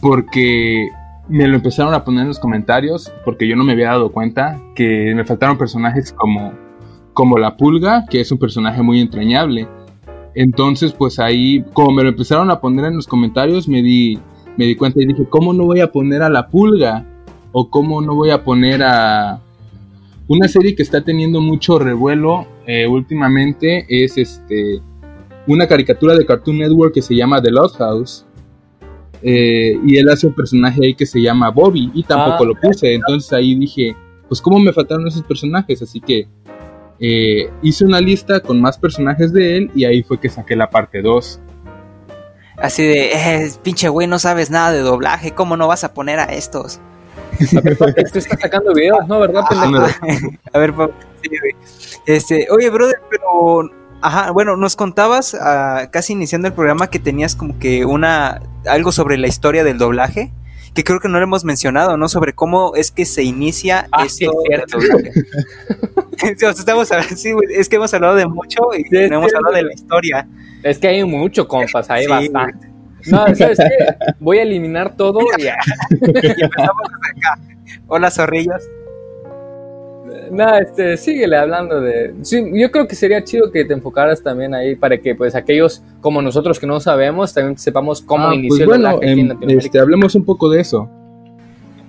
porque me lo empezaron a poner en los comentarios porque yo no me había dado cuenta que me faltaron personajes como, como la pulga, que es un personaje muy entrañable. Entonces, pues ahí, como me lo empezaron a poner en los comentarios, me di, me di cuenta y dije, ¿cómo no voy a poner a la pulga? ¿O cómo no voy a poner a... Una serie que está teniendo mucho revuelo eh, últimamente es este una caricatura de Cartoon Network que se llama The Lost House eh, y él hace un personaje ahí que se llama Bobby y tampoco ah, lo puse. Entonces ahí dije, pues cómo me faltaron esos personajes. Así que eh, hice una lista con más personajes de él y ahí fue que saqué la parte 2. Así de, eh, pinche güey, no sabes nada de doblaje, ¿cómo no vas a poner a estos? A ver, tú estás sacando videos, ¿no? ¿Verdad, a ver, sí, Este, oye, brother, pero Ajá, bueno, nos contabas ah, casi iniciando el programa que tenías como que una algo sobre la historia del doblaje, que creo que no lo hemos mencionado, ¿no? Sobre cómo es que se inicia ah, esto Estamos sí, es que hemos hablado de mucho y no hemos hablado de la historia. Es que hay mucho, compas, hay bastante. No, ¿sabes qué? Voy a eliminar todo y, y empezamos acá. Hola, zorrillos. No, este, síguele hablando de... Sí, yo creo que sería chido que te enfocaras también ahí para que pues aquellos como nosotros que no sabemos también sepamos cómo ah, inició pues bueno, en, este, hablemos un poco de eso.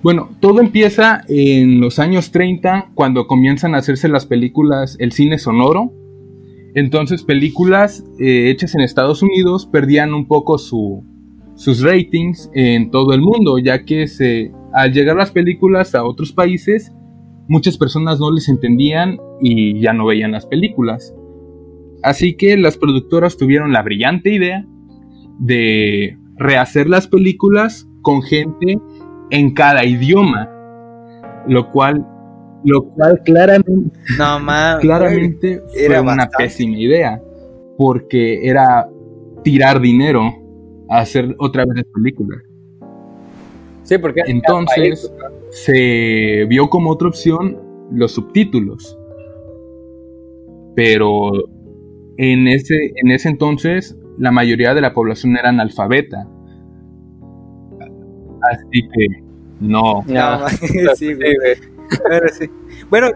Bueno, todo empieza en los años 30 cuando comienzan a hacerse las películas, el cine sonoro. Entonces películas eh, hechas en Estados Unidos perdían un poco su, sus ratings en todo el mundo, ya que se, al llegar las películas a otros países muchas personas no les entendían y ya no veían las películas. Así que las productoras tuvieron la brillante idea de rehacer las películas con gente en cada idioma, lo cual, lo cual claramente, claramente fue una pésima idea, porque era tirar dinero a hacer otra vez las películas. Sí, porque entonces se vio como otra opción los subtítulos. Pero en ese, en ese entonces la mayoría de la población era analfabeta. Así que no. No, sí, güey. Pero sí. Bueno,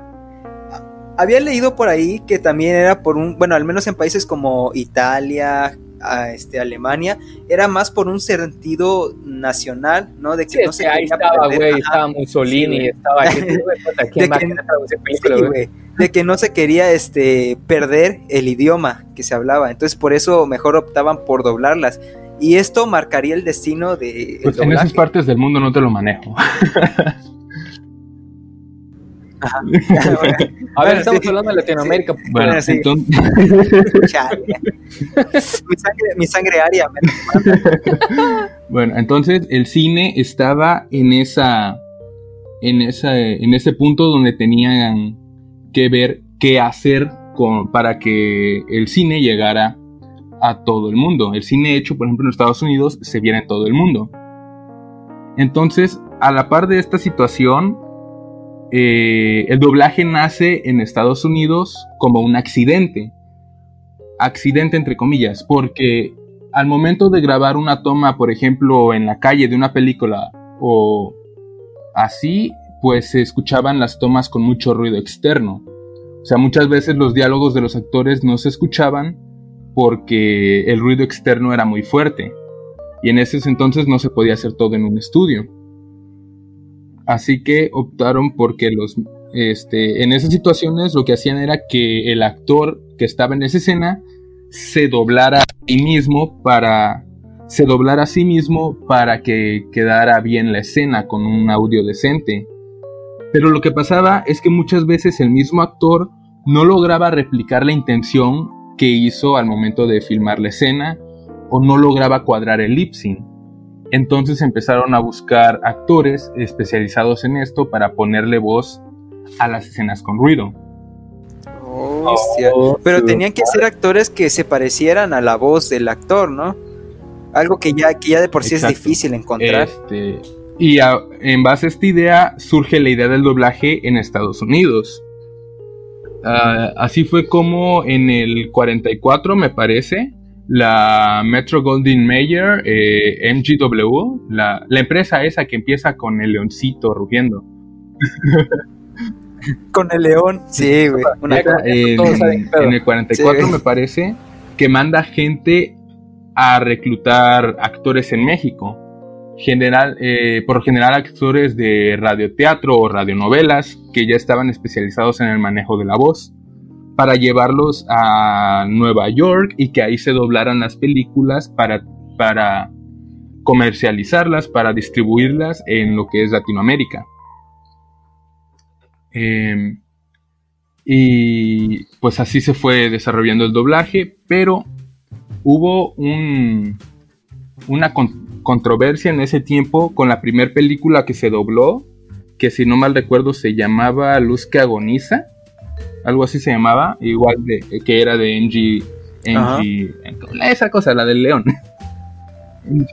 había leído por ahí que también era por un, bueno, al menos en países como Italia, a este, Alemania, era más por un sentido nacional, ¿no? De que no se ahí estaba, güey, estaba Mussolini, sí, estaba aquí, de, que, de que no se quería este, perder el idioma que se hablaba, entonces por eso mejor optaban por doblarlas. Y esto marcaría el destino de... Pues en esas partes del mundo no te lo manejo. A ver, estamos hablando de Latinoamérica. Bueno, entonces... mi, sangre, aria. bueno, entonces el cine estaba en esa, en esa, en ese punto donde tenían que ver qué hacer con, para que el cine llegara a todo el mundo. El cine hecho, por ejemplo, en Estados Unidos se viera en todo el mundo. Entonces, a la par de esta situación, eh, el doblaje nace en Estados Unidos como un accidente. Accidente entre comillas, porque al momento de grabar una toma, por ejemplo, en la calle de una película o así, pues se escuchaban las tomas con mucho ruido externo. O sea, muchas veces los diálogos de los actores no se escuchaban porque el ruido externo era muy fuerte. Y en ese entonces no se podía hacer todo en un estudio. Así que optaron porque los, este, en esas situaciones lo que hacían era que el actor que estaba en esa escena se doblara a sí mismo para se doblara a sí mismo para que quedara bien la escena con un audio decente. Pero lo que pasaba es que muchas veces el mismo actor no lograba replicar la intención que hizo al momento de filmar la escena o no lograba cuadrar el lip sync. Entonces empezaron a buscar actores especializados en esto para ponerle voz a las escenas con ruido. Oh, Pero tenían que ser actores que se parecieran a la voz del actor, ¿no? Algo que ya, que ya de por sí es difícil encontrar. Este, y en base a esta idea surge la idea del doblaje en Estados Unidos. Ah, así fue como en el 44, me parece, la Metro Goldwyn Mayer eh, MGW, la, empresa esa que empieza con el leoncito rugiendo. con el león, sí, güey. En, el 44 me parece que manda gente a reclutar actores en México. General, eh, por general actores de radioteatro o radionovelas que ya estaban especializados en el manejo de la voz para llevarlos a Nueva York y que ahí se doblaran las películas para, para comercializarlas, para distribuirlas en lo que es Latinoamérica. Em, y pues así se fue desarrollando el doblaje, pero hubo un, una controversia en ese tiempo con la primera película que se dobló, que si no mal recuerdo se llamaba Luz que agoniza algo así se llamaba, igual de que era de NG, esa cosa, la del león.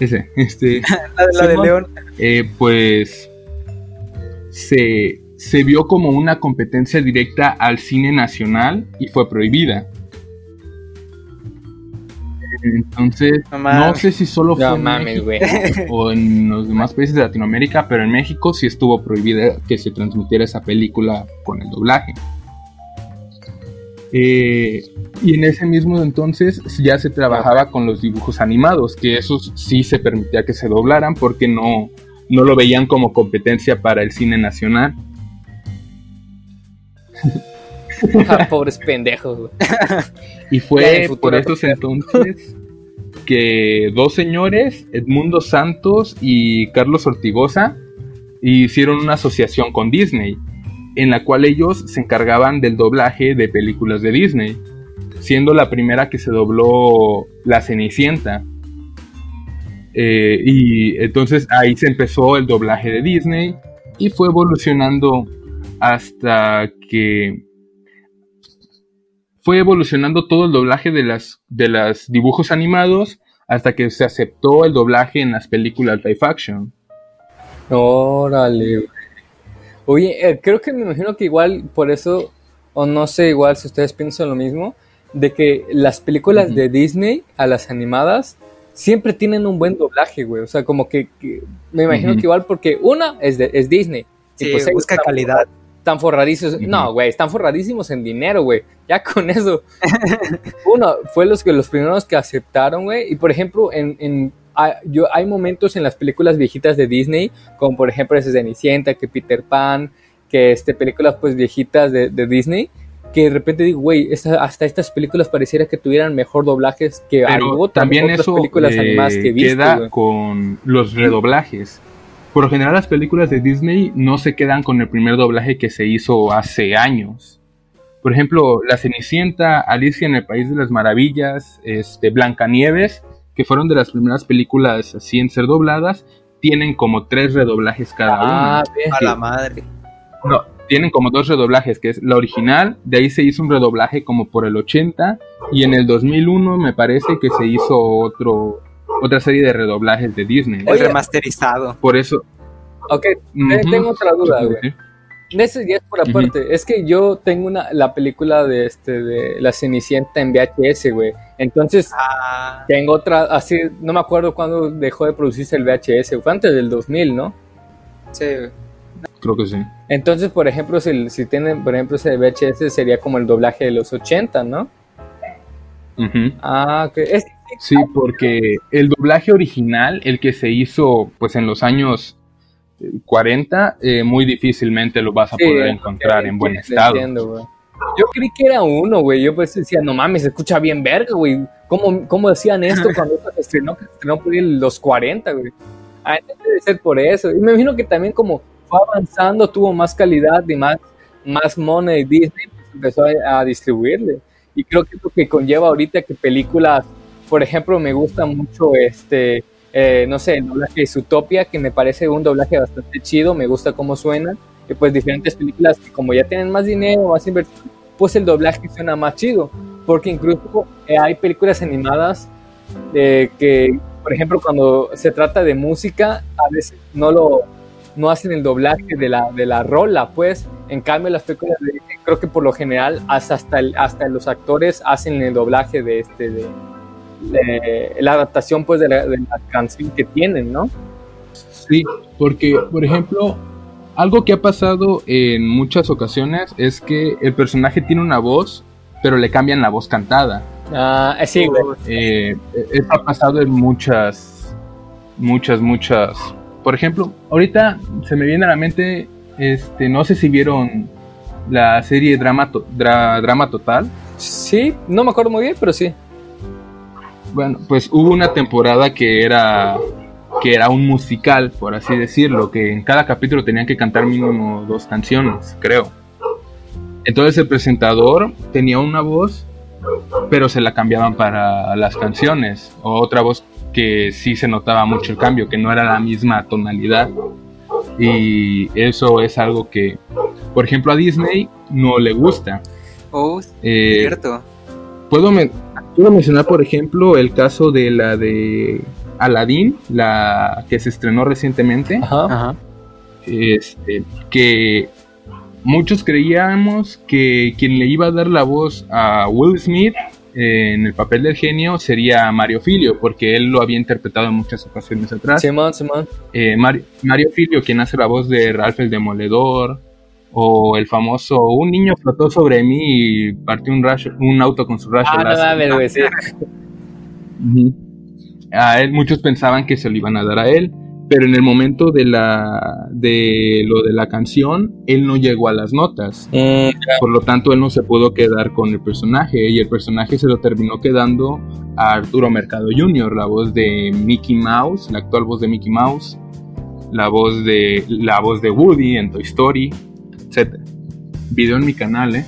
Ese, este. la, del león. Eh, pues se, se vio como una competencia directa al cine nacional y fue prohibida. Entonces, no, sé si solo fue en México o en los demás países de Latinoamérica, pero en México sí estuvo prohibida que se transmitiera esa película con el doblaje. Eh, y en ese mismo entonces ya se trabajaba con los dibujos animados, que esos sí se permitía que se doblaran porque no, no lo veían como competencia para el cine nacional. Ah, pobres pendejos. y fue por estos entonces que dos señores, Edmundo Santos y Carlos Ortigosa, hicieron una asociación con Disney, en la cual ellos se encargaban del doblaje de películas de Disney, siendo la primera que se dobló La Cenicienta. Eh, y entonces ahí se empezó el doblaje de Disney y fue evolucionando hasta que fue evolucionando todo el doblaje de las de los dibujos animados hasta que se aceptó el doblaje en las películas live action. Órale. Oye, eh, creo que me imagino que igual por eso, o no sé igual si ustedes piensan lo mismo, de que las películas de Disney a las animadas siempre tienen un buen doblaje, güey. O sea, como que, me imagino que igual porque una es, de, es Disney. Sí, y pues busca calidad. Están forradísimos. No, güey, están forradísimos en dinero, güey. Ya con eso. Uno, fue los, que, los primeros que aceptaron, güey. Y por ejemplo, en, en yo, hay momentos en las películas viejitas de Disney, como por ejemplo ese Cenicienta, que Peter Pan, que este, películas pues viejitas de, de Disney, que de repente digo, güey, hasta estas películas pareciera que tuvieran mejor doblajes que algo, también otras eso, películas animadas que he visto, queda con los redoblajes. Por lo general las películas de Disney no se quedan con el primer doblaje que se hizo hace años. Por ejemplo, La Cenicienta, Alicia en el País de las Maravillas, este, Blancanieves, que fueron de las primeras películas así en ser dobladas, tienen como tres redoblajes cada ah, una. A la madre. No, tienen como dos redoblajes, que es la original, de ahí se hizo un redoblaje como por el 80, y en el 2001 me parece que se hizo otro otra serie de redoblajes de Disney. El remasterizado. Por eso. Ok, tengo otra duda, güey. Ese ya es por aparte. Es que yo tengo una, la película de este de La Cenicienta en VHS, güey. Entonces, ah. tengo otra, así, no me acuerdo cuándo dejó de producirse el VHS. Fue antes del 2000, ¿no? Sí. Creo que sí. Entonces, por ejemplo, si, si tienen, por ejemplo, ese VHS sería como el doblaje de los 80, ¿no? Ah. Es, Sí, porque el doblaje original, el que se hizo pues en los años 40, eh, muy difícilmente lo vas a poder encontrar en buen estado. Yo creí que era uno, güey. Yo pues decía, no mames, se escucha bien verga, güey. ¿Cómo, ¿Cómo, decían esto cuando se estrenó, se estrenó por los 40, güey? Ah, debe ser por eso. Y me imagino que también como fue avanzando, tuvo más calidad y más, más money Disney, pues empezó a, a distribuirle. Y creo que es lo que conlleva ahorita que películas por ejemplo, me gusta mucho este, eh, no sé, el doblaje de Zootopia, que me parece un doblaje bastante chido, me gusta cómo suena. Y pues diferentes películas que como ya tienen más dinero, más inversión, pues el doblaje suena más chido. Porque incluso eh, hay películas animadas eh, que, por ejemplo, cuando se trata de música, a veces no lo no hacen el doblaje de la, de la rola, pues. En cambio, las películas, creo que por lo general, hasta, hasta, hasta los actores hacen el doblaje de este, de, la adaptación pues de la, canción que tienen, ¿no? Sí, porque por ejemplo, algo que ha pasado en muchas ocasiones es que el personaje tiene una voz, pero le cambian la voz cantada. Ah, sí, eh, eso ha pasado en muchas, muchas, muchas. Por ejemplo, ahorita se me viene a la mente, este, no sé si vieron la serie Drama, Drama Total. Sí, no me acuerdo muy bien, pero sí. Bueno, pues hubo una temporada que era que era un musical, por así decirlo, que en cada capítulo tenían que cantar mínimo dos canciones, creo. Entonces el presentador tenía una voz, pero se la cambiaban para las canciones, o otra voz que sí se notaba mucho el cambio, que no era la misma tonalidad. Y eso es algo que, por ejemplo, a Disney no le gusta. Oh, eh, cierto. Puedo, Puedo mencionar, por ejemplo, el caso de la de Aladdin, la que se estrenó recientemente. Ajá. Este, que muchos creíamos que quien le iba a dar la voz a Will Smith en el papel del genio sería Mario Filio, porque él lo había interpretado en muchas ocasiones atrás. Simón, Simón. Eh, Mario, Mario Filio, quien hace la voz de Ralph el Demoledor, o el famoso un niño flotó sobre mí y partió un, un auto con su rayo ah, A él muchos pensaban que se lo iban a dar a él, pero en el momento de la de lo de la canción él no llegó a las notas. Mm, Por lo tanto, él no se pudo quedar con el personaje y el personaje se lo terminó quedando a Arturo Mercado Jr., la voz de Mickey Mouse, la actual voz de Mickey Mouse, la voz de la voz de Woody en Toy Story etcétera. Video en mi canal, ¿eh?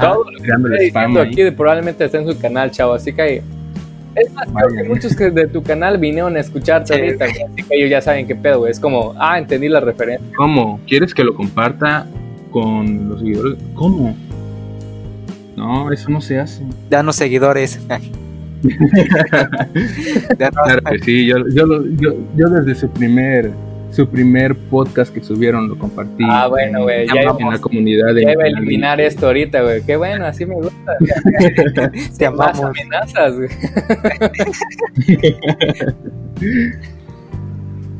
Todo lo que estoy aquí probablemente está en su canal, chavo, así que es más, que muchos que de tu canal vinieron a escucharte ahorita, así que ellos ya saben qué pedo, Es como, ah, entendí la referencia. ¿Cómo? ¿Quieres que lo comparta con los seguidores? ¿Cómo? No, eso no se hace. Danos seguidores. claro que sí, yo, yo, yo, yo desde su primer su primer podcast que subieron, lo compartí. Ah, bueno, güey, ya en la comunidad de ya iba a eliminar esto ahorita, güey. Qué bueno, así me gusta. Te Más amamos. amenazas, güey.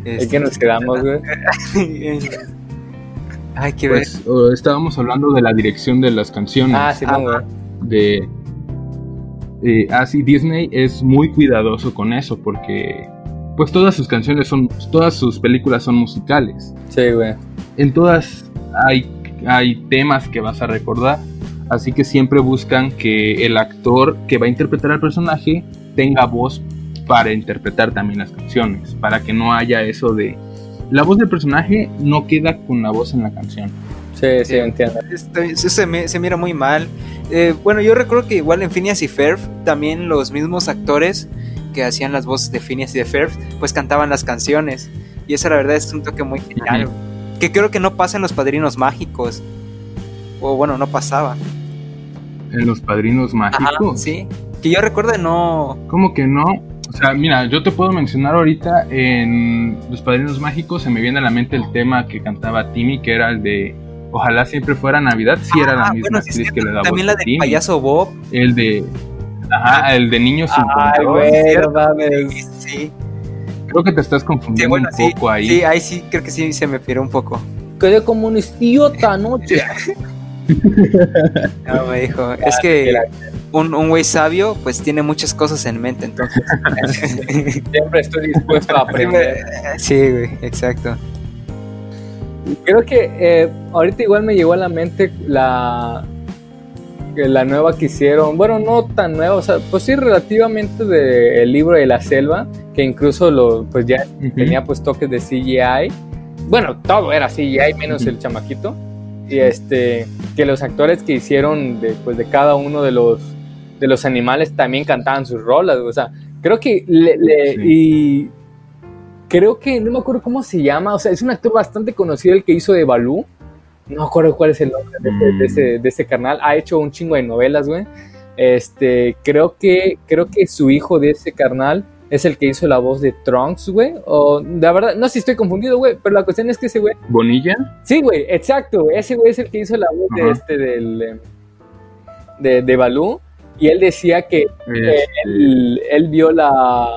¿En qué nos quedamos, güey? Ay, qué ver. Pues o- estábamos hablando de la dirección de las canciones. Ah, sí, Ah, güey. de eh, así Disney es muy cuidadoso con eso porque pues todas sus canciones son todas sus películas son musicales Sí, güey. en todas hay hay temas que vas a recordar así que siempre buscan que el actor que va a interpretar al personaje tenga voz para interpretar también las canciones para que no haya eso de la voz del personaje no queda con la voz en la canción Sí, sí, Sí. entiendo. Se, me- se mira muy mal. Eh, bueno, yo recuerdo que igual en Phineas y Ferb, también los mismos actores que hacían las voces de Phineas y de Ferb, pues cantaban las canciones. Y eso la verdad es un toque muy genial. Que creo que no pasa en los Padrinos Mágicos. O bueno, no pasaba. en los padrinos Ajá, mágicos sí. Que yo recuerde no... ¿Cómo que no? O sea, mira, yo te puedo mencionar ahorita en Los Padrinos Mágicos, se me viene a la mente el tema que cantaba Timmy, que era el de Ojalá siempre fuera Navidad, sí era la Ah, misma bueno, actriz que le da También la del Timmy. payaso Bob. El de... Ajá, el de Niños sin Ay, Control. güey, cierto. no mames. Sí, Creo que te estás sí confundiendo bueno, un sí. poco ahí. Sí, ahí sí, creo que sí se me piró un poco. Quedé como un idiota anoche. No, me dijo, es que un, un güey sabio pues tiene muchas cosas en mente, entonces... Siempre estoy dispuesto a aprender. Sí, güey, exacto. Creo que eh, ahorita igual me llegó a la mente la, la nueva que hicieron. Bueno, no tan nueva, o sea, pues sí, relativamente del libro de la selva, que incluso lo, pues ya tenía pues toques de CGI. Bueno, todo era CGI menos Ujú. el chamaquito. Y este, que los actores que hicieron de, pues, de cada uno de los, de los animales también cantaban sus rolas. O sea, creo que le, le- Sí. y creo que no me acuerdo cómo se llama. O sea, es un actor bastante conocido el que hizo de Balú. No me acuerdo cuál es el nombre de, ese- Mm. de ese, de ese carnal. Ha hecho un chingo de novelas, güey. Este, creo que, creo que su hijo de ese carnal es el que hizo la voz de Trunks, güey. O, la verdad, no sé si estoy confundido, güey, pero la cuestión es que ese güey ¿Bonilla? Sí, güey, exacto. Ese güey es el que hizo la voz de este del eh, de, de Balú. Y él decía que Este, él, él vio la,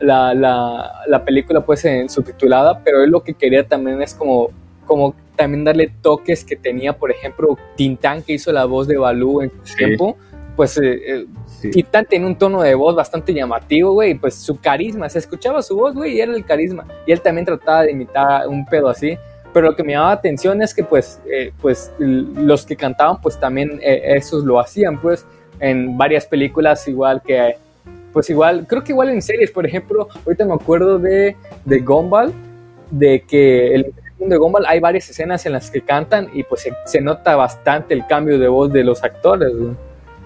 la, la, la película pues en subtitulada, pero él lo que quería también es como, como también darle toques que tenía, por ejemplo, Tintán que hizo la voz de Balú en su Sí. tiempo. Pues eh, eh, sí. Titán tenía un tono de voz bastante llamativo, güey, pues su carisma, se escuchaba su voz, güey, y era el carisma. Y él también trataba de imitar un pedo así. Pero lo que me llamaba la atención es que pues, eh, pues los que cantaban pues también eh, esos lo hacían pues en varias películas igual que pues igual, creo que igual en series, por ejemplo, ahorita me acuerdo de, de Gumball, de que el de Gumball hay varias escenas en las que cantan y pues se, se nota bastante el cambio de voz de los actores, güey.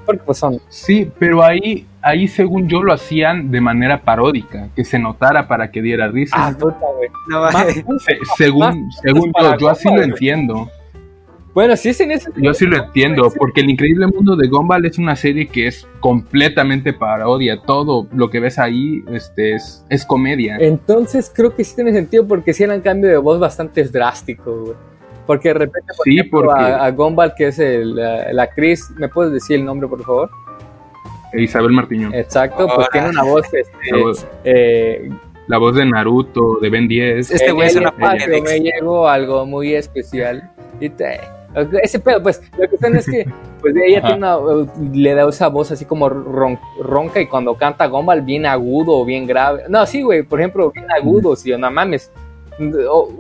porque pues son Sí, pero ahí, ahí según yo lo hacían de manera paródica, que se notara para que diera risa. Ah, puta, güey. No, Más- mames. Se- según según yo, yo así lo entiendo. Bueno, sí es en ese. Yo sí lo entiendo, porque el increíble mundo de Gumball es una serie que es completamente parodia. Todo lo que ves ahí este, es, es comedia. Entonces creo que sí tiene sentido porque sí eran cambio de voz bastante drásticos, güey. Porque de repente, por Sí, ejemplo, porque- a, a Gumball, que es el, la, la actriz, ¿me puedes decir el nombre, por favor? Isabel Martiñón. Exacto, pues tiene una voz, este, La voz, eh, la voz de Naruto, de Ben 10. Este güey es una Pokédex. me llegó algo muy especial. Y te- ese pedo, pues, la cuestión es que pues ella Ajá. tiene una, le da esa voz así como ron- ronca y cuando canta Gumball bien agudo o bien grave. No, sí, güey, por ejemplo, bien agudo, si no mames.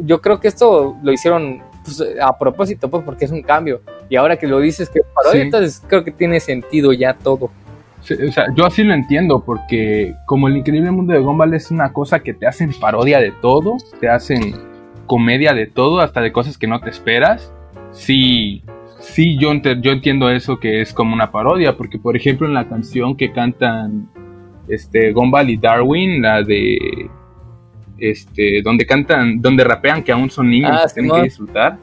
Yo creo que esto lo hicieron pues, a propósito, pues, porque es un cambio. Y ahora que lo dices que parodia, Sí. entonces creo que tiene sentido ya todo. Sí, O sea, yo así lo entiendo, porque como el increíble mundo de Gumball es una cosa que te hacen parodia de todo, te hacen comedia de todo, hasta de cosas que no te esperas. Sí, sí, yo, entiendo eso que es como una parodia, porque por ejemplo en la canción que cantan este, Gumball y Darwin, la de este, donde cantan, donde rapean que aún son niños, Ah, que tienen Simón. que disfrutar.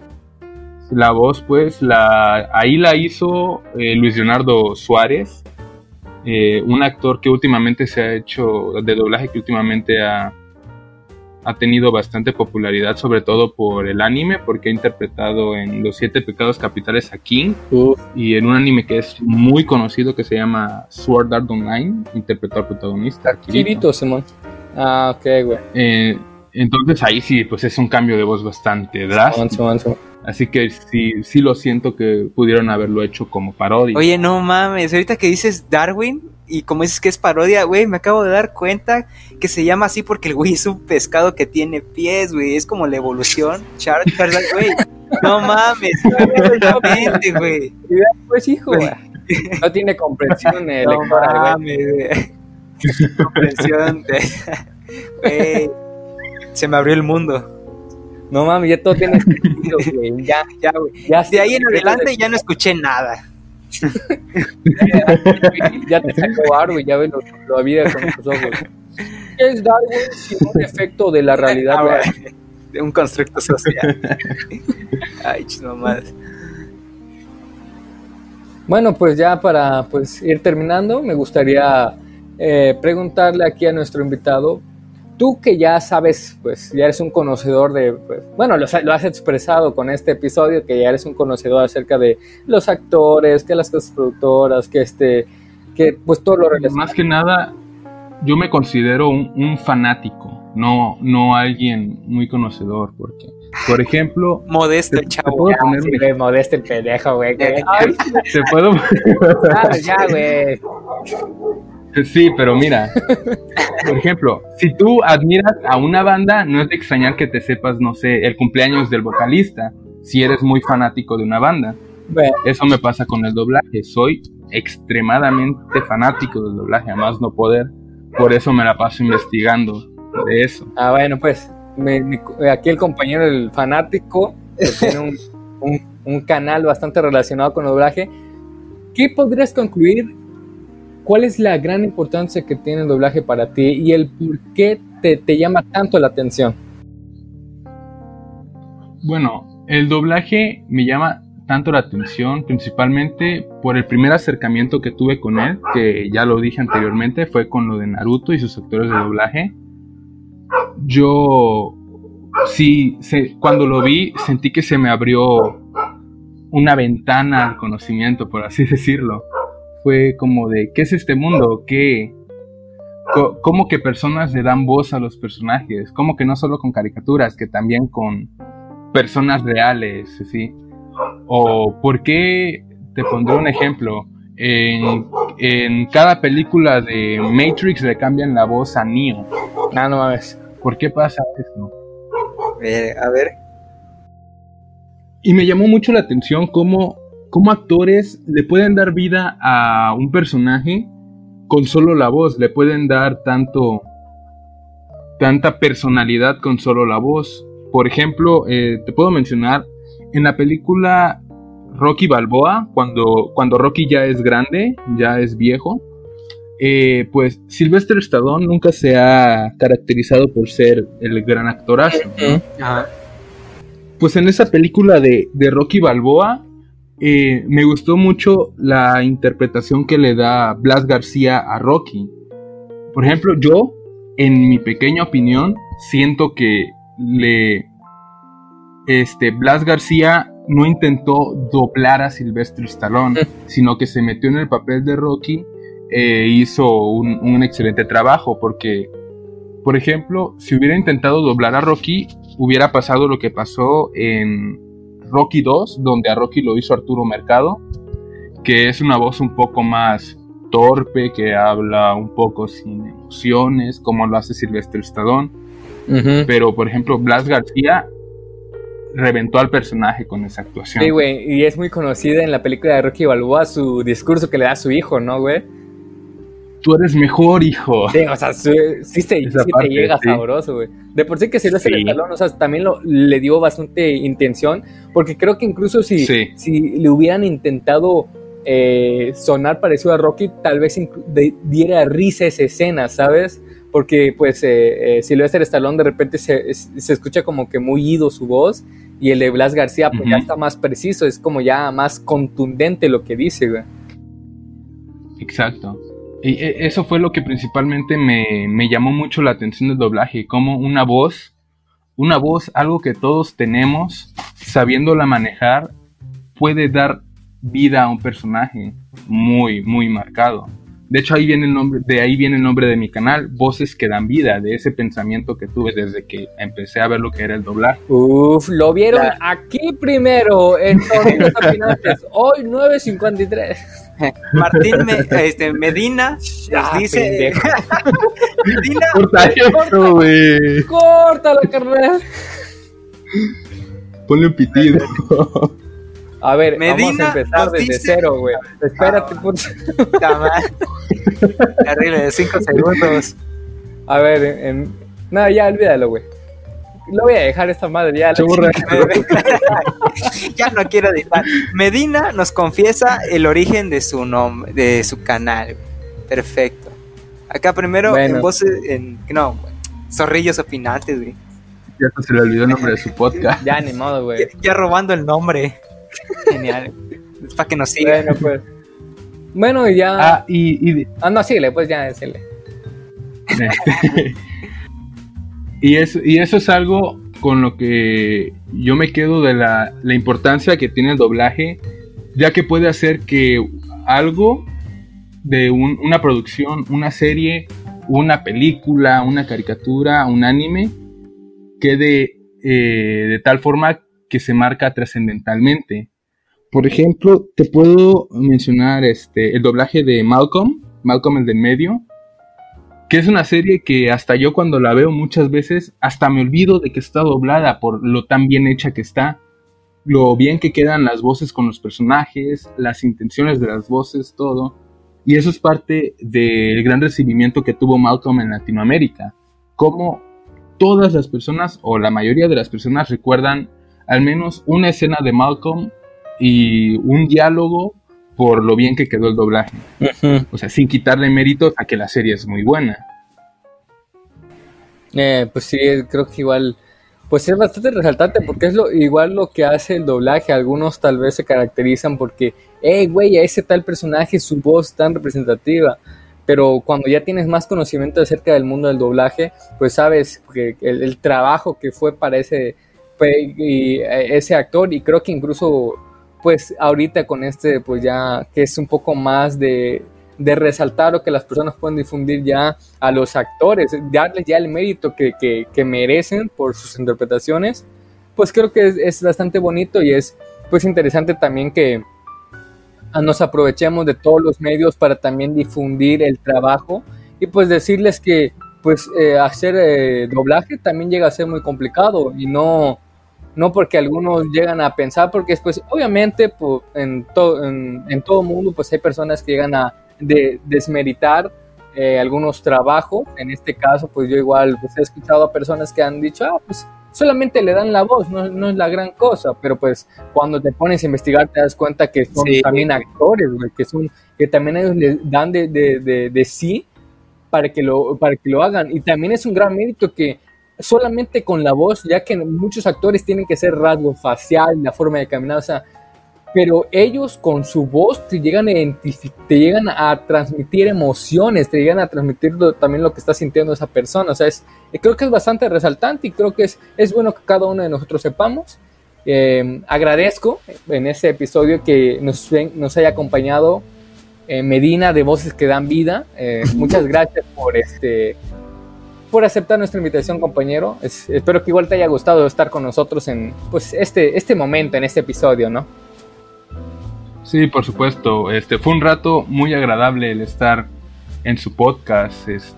La voz, pues, la, ahí la hizo eh, Luis Leonardo Suárez, eh, un actor que últimamente se ha hecho, de doblaje que últimamente ha, ha tenido bastante popularidad, sobre todo por el anime, porque ha interpretado en Los Siete Pecados Capitales a King y en un anime que es muy conocido que se llama Sword Art Online, interpretó al protagonista. Kirito, Simón. Ah, ok, güey. Eh, entonces ahí sí, pues es un cambio de voz bastante drástico. Así que sí, sí lo siento que pudieron haberlo hecho como parodia. Oye, no mames, ahorita que dices Darwin, y como dices que es parodia, güey, me acabo de dar cuenta que se llama así porque el güey es un pescado que tiene pies, güey. Es como la evolución. Charles, güey. No mames, güey. Pues hijo, güey. No tiene comprensión el no mames, güey. comprensión. Güey. Se me abrió el mundo. No mames, ya todo tiene sentido, güey. Ya, ya, güey. Ya, de ahí en adelante ya no escuché nada ya te sacó Darwin, ya ves lo, lo con tus ojos. ¿Qué es Darwin sino un efecto de la realidad? Ah, de un constructo social. Ay, más. Bueno, pues ya para pues, ir terminando, me gustaría eh, preguntarle aquí a nuestro invitado tú que ya sabes, pues ya eres un conocedor de, pues, bueno, lo, has expresado con este episodio, que ya eres un conocedor acerca de los actores, que las cosas productoras, que este, que pues todo lo relacionado. Más que nada, yo me considero un, fanático, no, no alguien muy conocedor, porque, por ejemplo... Modesto el chavo. modesto el pendejo, güey. Te puedo... ah, ya, güey. Sí, pero mira, por ejemplo, si tú admiras a una banda, no es de extrañar que te sepas, no sé, el cumpleaños del vocalista, si eres muy fanático de una banda. Eso me pasa con el doblaje, soy extremadamente fanático del doblaje, además no poder, por eso me la paso investigando de eso. Ah, bueno, pues aquí el compañero, el fanático, tiene un, un canal bastante relacionado con el doblaje. ¿Qué podrías concluir ¿Cuál es la gran importancia que tiene el doblaje para ti y el por qué te, llama tanto la atención? Bueno, el doblaje me llama tanto la atención, principalmente por el primer acercamiento que tuve con él, que ya lo dije anteriormente, fue con lo de Naruto y sus actores de doblaje. Yo sí, cuando lo vi, sentí que se me abrió una ventana al conocimiento, por así decirlo fue como de, ¿qué es este mundo? ¿Qué? ¿Cómo que personas le dan voz a los personajes? ¿Cómo que no solo con caricaturas, que también con personas reales? ¿sí? ¿O por qué? Te pondré un ejemplo. En, en cada película de Matrix le cambian la voz a Neo. Ah, no mames. ¿Por qué pasa eso? Eh, a ver. Y me llamó mucho la atención cómo cómo actores le pueden dar vida a un personaje con solo la voz, le pueden dar tanto tanta personalidad con solo la voz. Por ejemplo, eh, te puedo mencionar en la película Rocky Balboa, cuando, cuando Rocky ya es grande, ya es viejo, eh, pues Sylvester Stallone nunca se ha caracterizado por ser el gran actorazo. Pues en esa película de, de Rocky Balboa, eh, me gustó mucho la interpretación que le da Blas García a Rocky. Por ejemplo, yo, en mi pequeña opinión, siento que le. Este, Blas García no intentó doblar a Sylvester Stallone, sino que se metió en el papel de Rocky e hizo un, un excelente trabajo, porque, por ejemplo, si hubiera intentado doblar a Rocky, hubiera pasado lo que pasó en Rocky 2, donde a Rocky lo hizo Arturo Mercado, que es una voz un poco más torpe, que habla un poco sin emociones, como lo hace Sylvester Stallone. Pero, por ejemplo, Blas García reventó al personaje con esa actuación. Sí, güey, y es muy conocida en la película de Rocky Balboa su discurso que le da a su hijo, ¿no, güey? Tú eres mejor, hijo. Sí, o sea, sí, sí, te llega sabroso, güey. De por sí que si lo hace el talón, o sea, también lo, le dio bastante intención, porque creo que incluso si, si le hubieran intentado eh, sonar parecido a Rocky, tal vez diera risa esa escena, ¿sabes? Porque pues eh, eh, si lo hace el Stallone de repente se, se, escucha como que muy ido su voz y el de Blas García pues ya está más preciso, es como ya más contundente lo que dice, güey. Exacto. Y e, eso fue lo que principalmente me, me llamó mucho la atención del doblaje, como una voz, una voz, algo que todos tenemos, sabiéndola manejar, puede dar vida a un personaje muy, muy marcado. De hecho, ahí viene el nombre, de ahí viene el nombre de mi canal, Voces que dan vida, de ese pensamiento que tuve desde que empecé a ver lo que era el doblaje. Uf, lo vieron aquí primero en Hoy 9.53. Martín este, Medina nos dice. Medina. Corta esto, güey. Córtalo, carnal. Ponle un pitido. A ver, vamos a empezar desde cero, güey. Espérate, ah, puta. Arriba de 5 segundos. A ver, en... no, ya olvídalo, güey. Lo voy a dejar esta madre ya. ya no quiero editar. Medina nos confiesa el origen de su nombre, de su canal. Perfecto. Acá primero en voces, en, no, zorrillos opinantes, güey. Ya se le olvidó el nombre de su podcast. ya, ni modo, güey. Ya, robando el nombre. Genial. es para que nos sigan. Bueno, pues. Bueno, ya. Ah, y. y... Ah, no, síguele, pues ya, decirle. y, eso, y eso es algo con lo que yo me quedo de la, la importancia que tiene el doblaje, ya que puede hacer que algo de una producción, una serie, una película, una caricatura, un anime, quede eh, de tal forma que se marca trascendentalmente. Por ejemplo, te puedo mencionar este, el doblaje de Malcolm, Malcolm el del medio, que es una serie que hasta yo cuando la veo muchas veces, hasta me olvido de que está doblada por lo tan bien hecha que está, lo bien que quedan las voces con los personajes, las intenciones de las voces, todo. Y eso es parte del gran recibimiento que tuvo Malcolm en Latinoamérica. Como todas las personas, o la mayoría de las personas, recuerdan al menos una escena de Malcolm y un diálogo por lo bien que quedó el doblaje. O sea, sin quitarle méritos a que la serie es muy buena. Eh, pues sí, creo que igual, pues es bastante resaltante porque es lo igual lo que hace el doblaje. Algunos tal vez se caracterizan porque, hey, güey, a ese tal personaje su voz tan representativa. Pero cuando ya tienes más conocimiento acerca del mundo del doblaje, pues sabes que el trabajo que fue para ese y eh, ese actor y creo que incluso pues ahorita con este pues ya que es un poco más de, de resaltar lo que las personas pueden difundir ya a los actores, darles ya el mérito que, que, merecen por sus interpretaciones, pues creo que es, bastante bonito y es pues interesante también que nos aprovechemos de todos los medios para también difundir el trabajo y pues decirles que pues eh, hacer eh, doblaje también llega a ser muy complicado y no no porque algunos llegan a pensar, porque después, obviamente, pues, en, todo en, todo mundo, pues hay personas que llegan a desmeritar eh, algunos trabajos. En este caso, pues yo igual pues, he escuchado a personas que han dicho, ah, pues solamente le dan la voz, no, no, es la gran cosa, pero pues cuando te pones a investigar te das cuenta que son también actores, que, son, que también ellos le dan de, de, de, sí para que, lo, para que lo hagan. Y también es un gran mérito que solamente con la voz, ya que muchos actores tienen que ser rasgo facial, la forma de caminar, o sea, pero ellos con su voz te llegan a te llegan a transmitir emociones, te llegan a transmitir también lo que está sintiendo esa persona, o sea, es, creo que es bastante resaltante y creo que es, es bueno que cada uno de nosotros sepamos. Eh, agradezco en este episodio que nos, nos haya acompañado eh, Medina de Voces que Dan Vida. Eh, muchas gracias por este por aceptar nuestra invitación, compañero. espero que igual te haya gustado estar con nosotros en pues este, este momento, en este episodio, ¿no? Sí, por supuesto. Este fue un rato muy agradable el estar en su podcast. Este,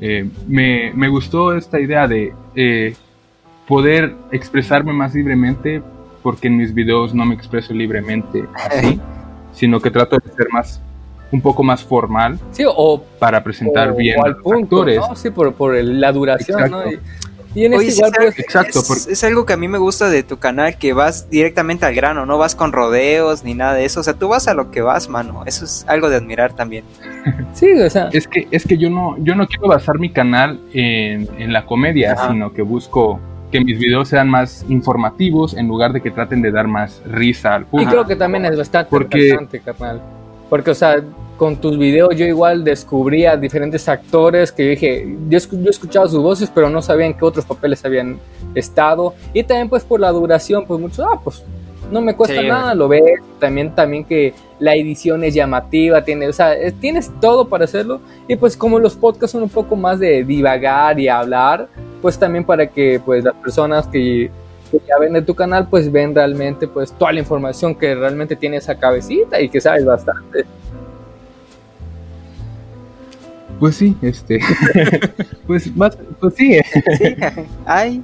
eh, me, me, gustó esta idea de eh, poder expresarme más libremente, porque en mis videos no me expreso libremente así, sino que trato de ser más un poco más formal sí, o, para presentar bien al punto, actores. Sí, por, por la duración, ¿no? Y, en este igual, pues, exacto, es, es, algo que a mí me gusta de tu canal, que vas directamente al grano, no vas con rodeos ni nada de eso, o sea, tú vas a lo que vas, mano, eso es algo de admirar también. Sí, o sea. Es que, es que yo no, yo no quiero basar mi canal en, en la comedia, sino que busco que mis videos sean más informativos en lugar de que traten de dar más risa al público. Y creo que también es bastante Porque, carnal. Porque, o sea, con tus videos yo igual descubría diferentes actores que dije, yo, yo escuchaba sus voces, pero no sabía en qué otros papeles habían estado. Y también pues por la duración, pues muchos, ah, pues no me cuesta nada, lo ves. También, también que la edición es llamativa, tiene, o sea, tienes todo para hacerlo. Y pues como los podcasts son un poco más de divagar y hablar, pues también para que pues las personas que, que ya ven de tu canal, pues ven realmente pues toda la información que realmente tiene esa cabecita y que sabes bastante. Pues sí, este. pues, más, pues sí. sí. Ay.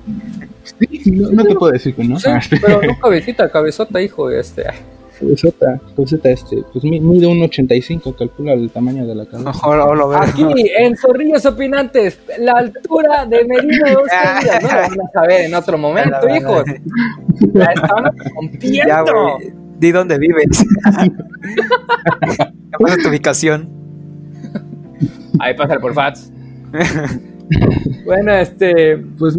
Sí, no, te puedo decir que no. Pero no cabecita, cabezota, hijo. Este. Cabezota, cabezota, este. Pues mide un 85, calcula el tamaño de la cabeza. Mejor lo Aquí, en Zorrillos Opinantes, la altura de Medina de Oscar No lo van a saber en otro momento, hijos. La están rompiendo. Di dónde vives. ¿Cuál es tu ubicación? Ahí pasa por Fats. bueno, este. Pues,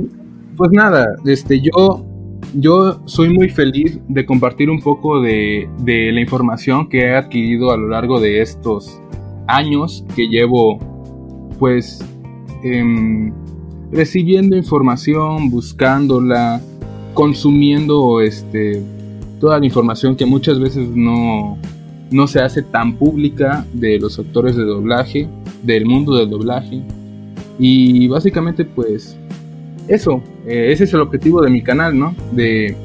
pues nada, este, yo, yo soy muy feliz de compartir un poco de, la información que he adquirido a lo largo de estos años que llevo, pues, em, recibiendo información, buscándola, consumiendo este, toda la información que muchas veces no, no se hace tan pública de los actores de doblaje, del mundo del doblaje. Y básicamente pues eso, eh, ese es el objetivo de mi canal, ¿no? De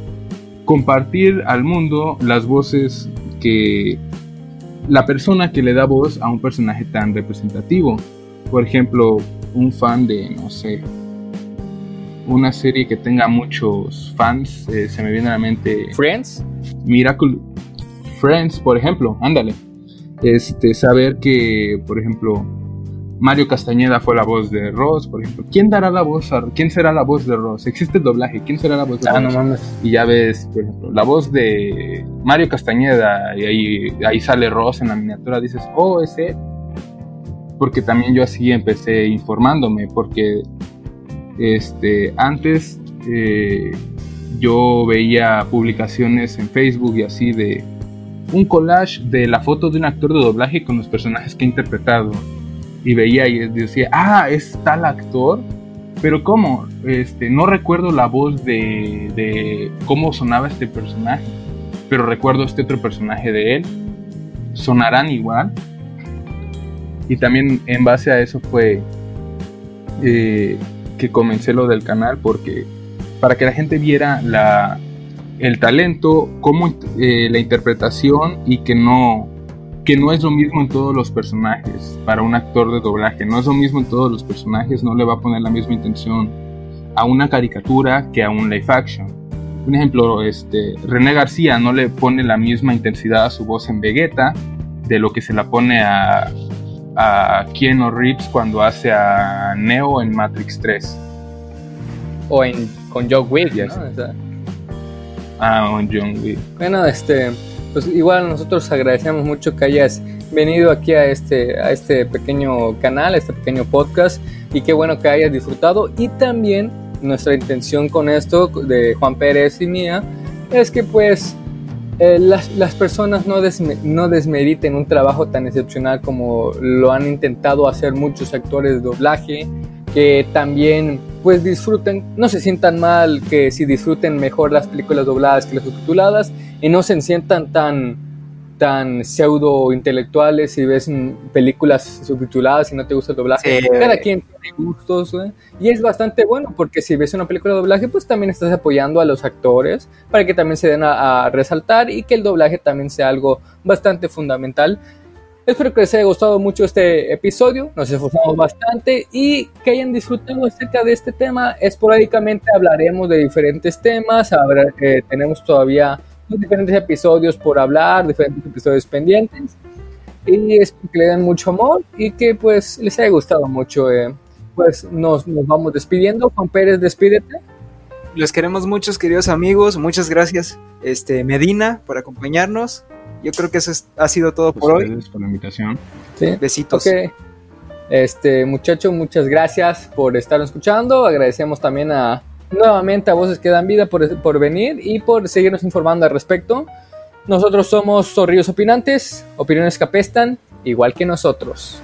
compartir al mundo las voces que la persona que le da voz a un personaje tan representativo. Por ejemplo, un fan de, no sé, una serie que tenga muchos fans, eh, se me viene a la mente... Friends. Miracle, Friends, por ejemplo, ándale. Este, saber que, por ejemplo, Mario Castañeda fue la voz de Ross, por ejemplo. ¿Quién dará la voz? ¿Quién será la voz de Ross? Existe el doblaje. ¿Quién será la voz de ah, Ross? No mames. Y ya ves, por ejemplo, la voz de Mario Castañeda y ahí, ahí sale Ross en la miniatura. Dices, oh, es él. Porque también yo así empecé informándome, porque este, antes eh, yo veía publicaciones en Facebook y así de un collage de la foto de un actor de doblaje con los personajes que ha interpretado. Y veía y decía, ah, es tal actor. Pero ¿cómo? Este, no recuerdo la voz de, de cómo sonaba este personaje. Pero recuerdo este otro personaje de él. ¿Sonarán igual? Y también en base a eso fue eh, que comencé lo del canal porque para que la gente viera la, el talento, como eh, la interpretación y que no, que no es lo mismo en todos los personajes para un actor de doblaje, no es lo mismo en todos los personajes, no le va a poner la misma intención a una caricatura que a un live action. Un ejemplo, este, René García no le pone la misma intensidad a su voz en Vegeta de lo que se la pone a, a Keanu Reeves cuando hace a Neo en Matrix 3. O en, con Joe Williams. Ah, un John Wick. Bueno, este, pues igual nosotros agradecemos mucho que hayas venido aquí a este, a este pequeño canal, a este pequeño podcast, y qué bueno que hayas disfrutado. Y también nuestra intención con esto de Juan Pérez y mía es que pues eh, las, las, personas no, no desmeriten un trabajo tan excepcional como lo han intentado hacer muchos actores de doblaje, que también pues disfruten, no se sientan mal, que si disfruten mejor las películas dobladas que las subtituladas y no se sientan tan tan pseudo intelectuales si ves películas subtituladas y no te gusta el doblaje. Cada quien tiene gustos y es bastante bueno porque si ves una película de doblaje pues también estás apoyando a los actores para que también se den a resaltar y que el doblaje también sea algo bastante fundamental Espero que les haya gustado mucho este episodio, nos esforzamos bastante y que hayan disfrutado acerca de este tema. Esporádicamente hablaremos de diferentes temas, eh, tenemos todavía diferentes episodios por hablar, diferentes episodios pendientes y espero que le den mucho amor y que pues les haya gustado mucho. Eh. Pues nos, nos vamos despidiendo. Juan Pérez, despídete. Los queremos muchos, queridos amigos. Muchas gracias, este Medina, por acompañarnos. Yo creo que eso ha sido todo por hoy. por la invitación. ¿Sí? Besitos. Este, muchacho, muchas gracias por estar escuchando. Agradecemos también a nuevamente a Voces que dan vida por, por venir y por seguirnos informando al respecto. Nosotros somos Zorrillos Opinantes, opiniones que apestan igual que nosotros.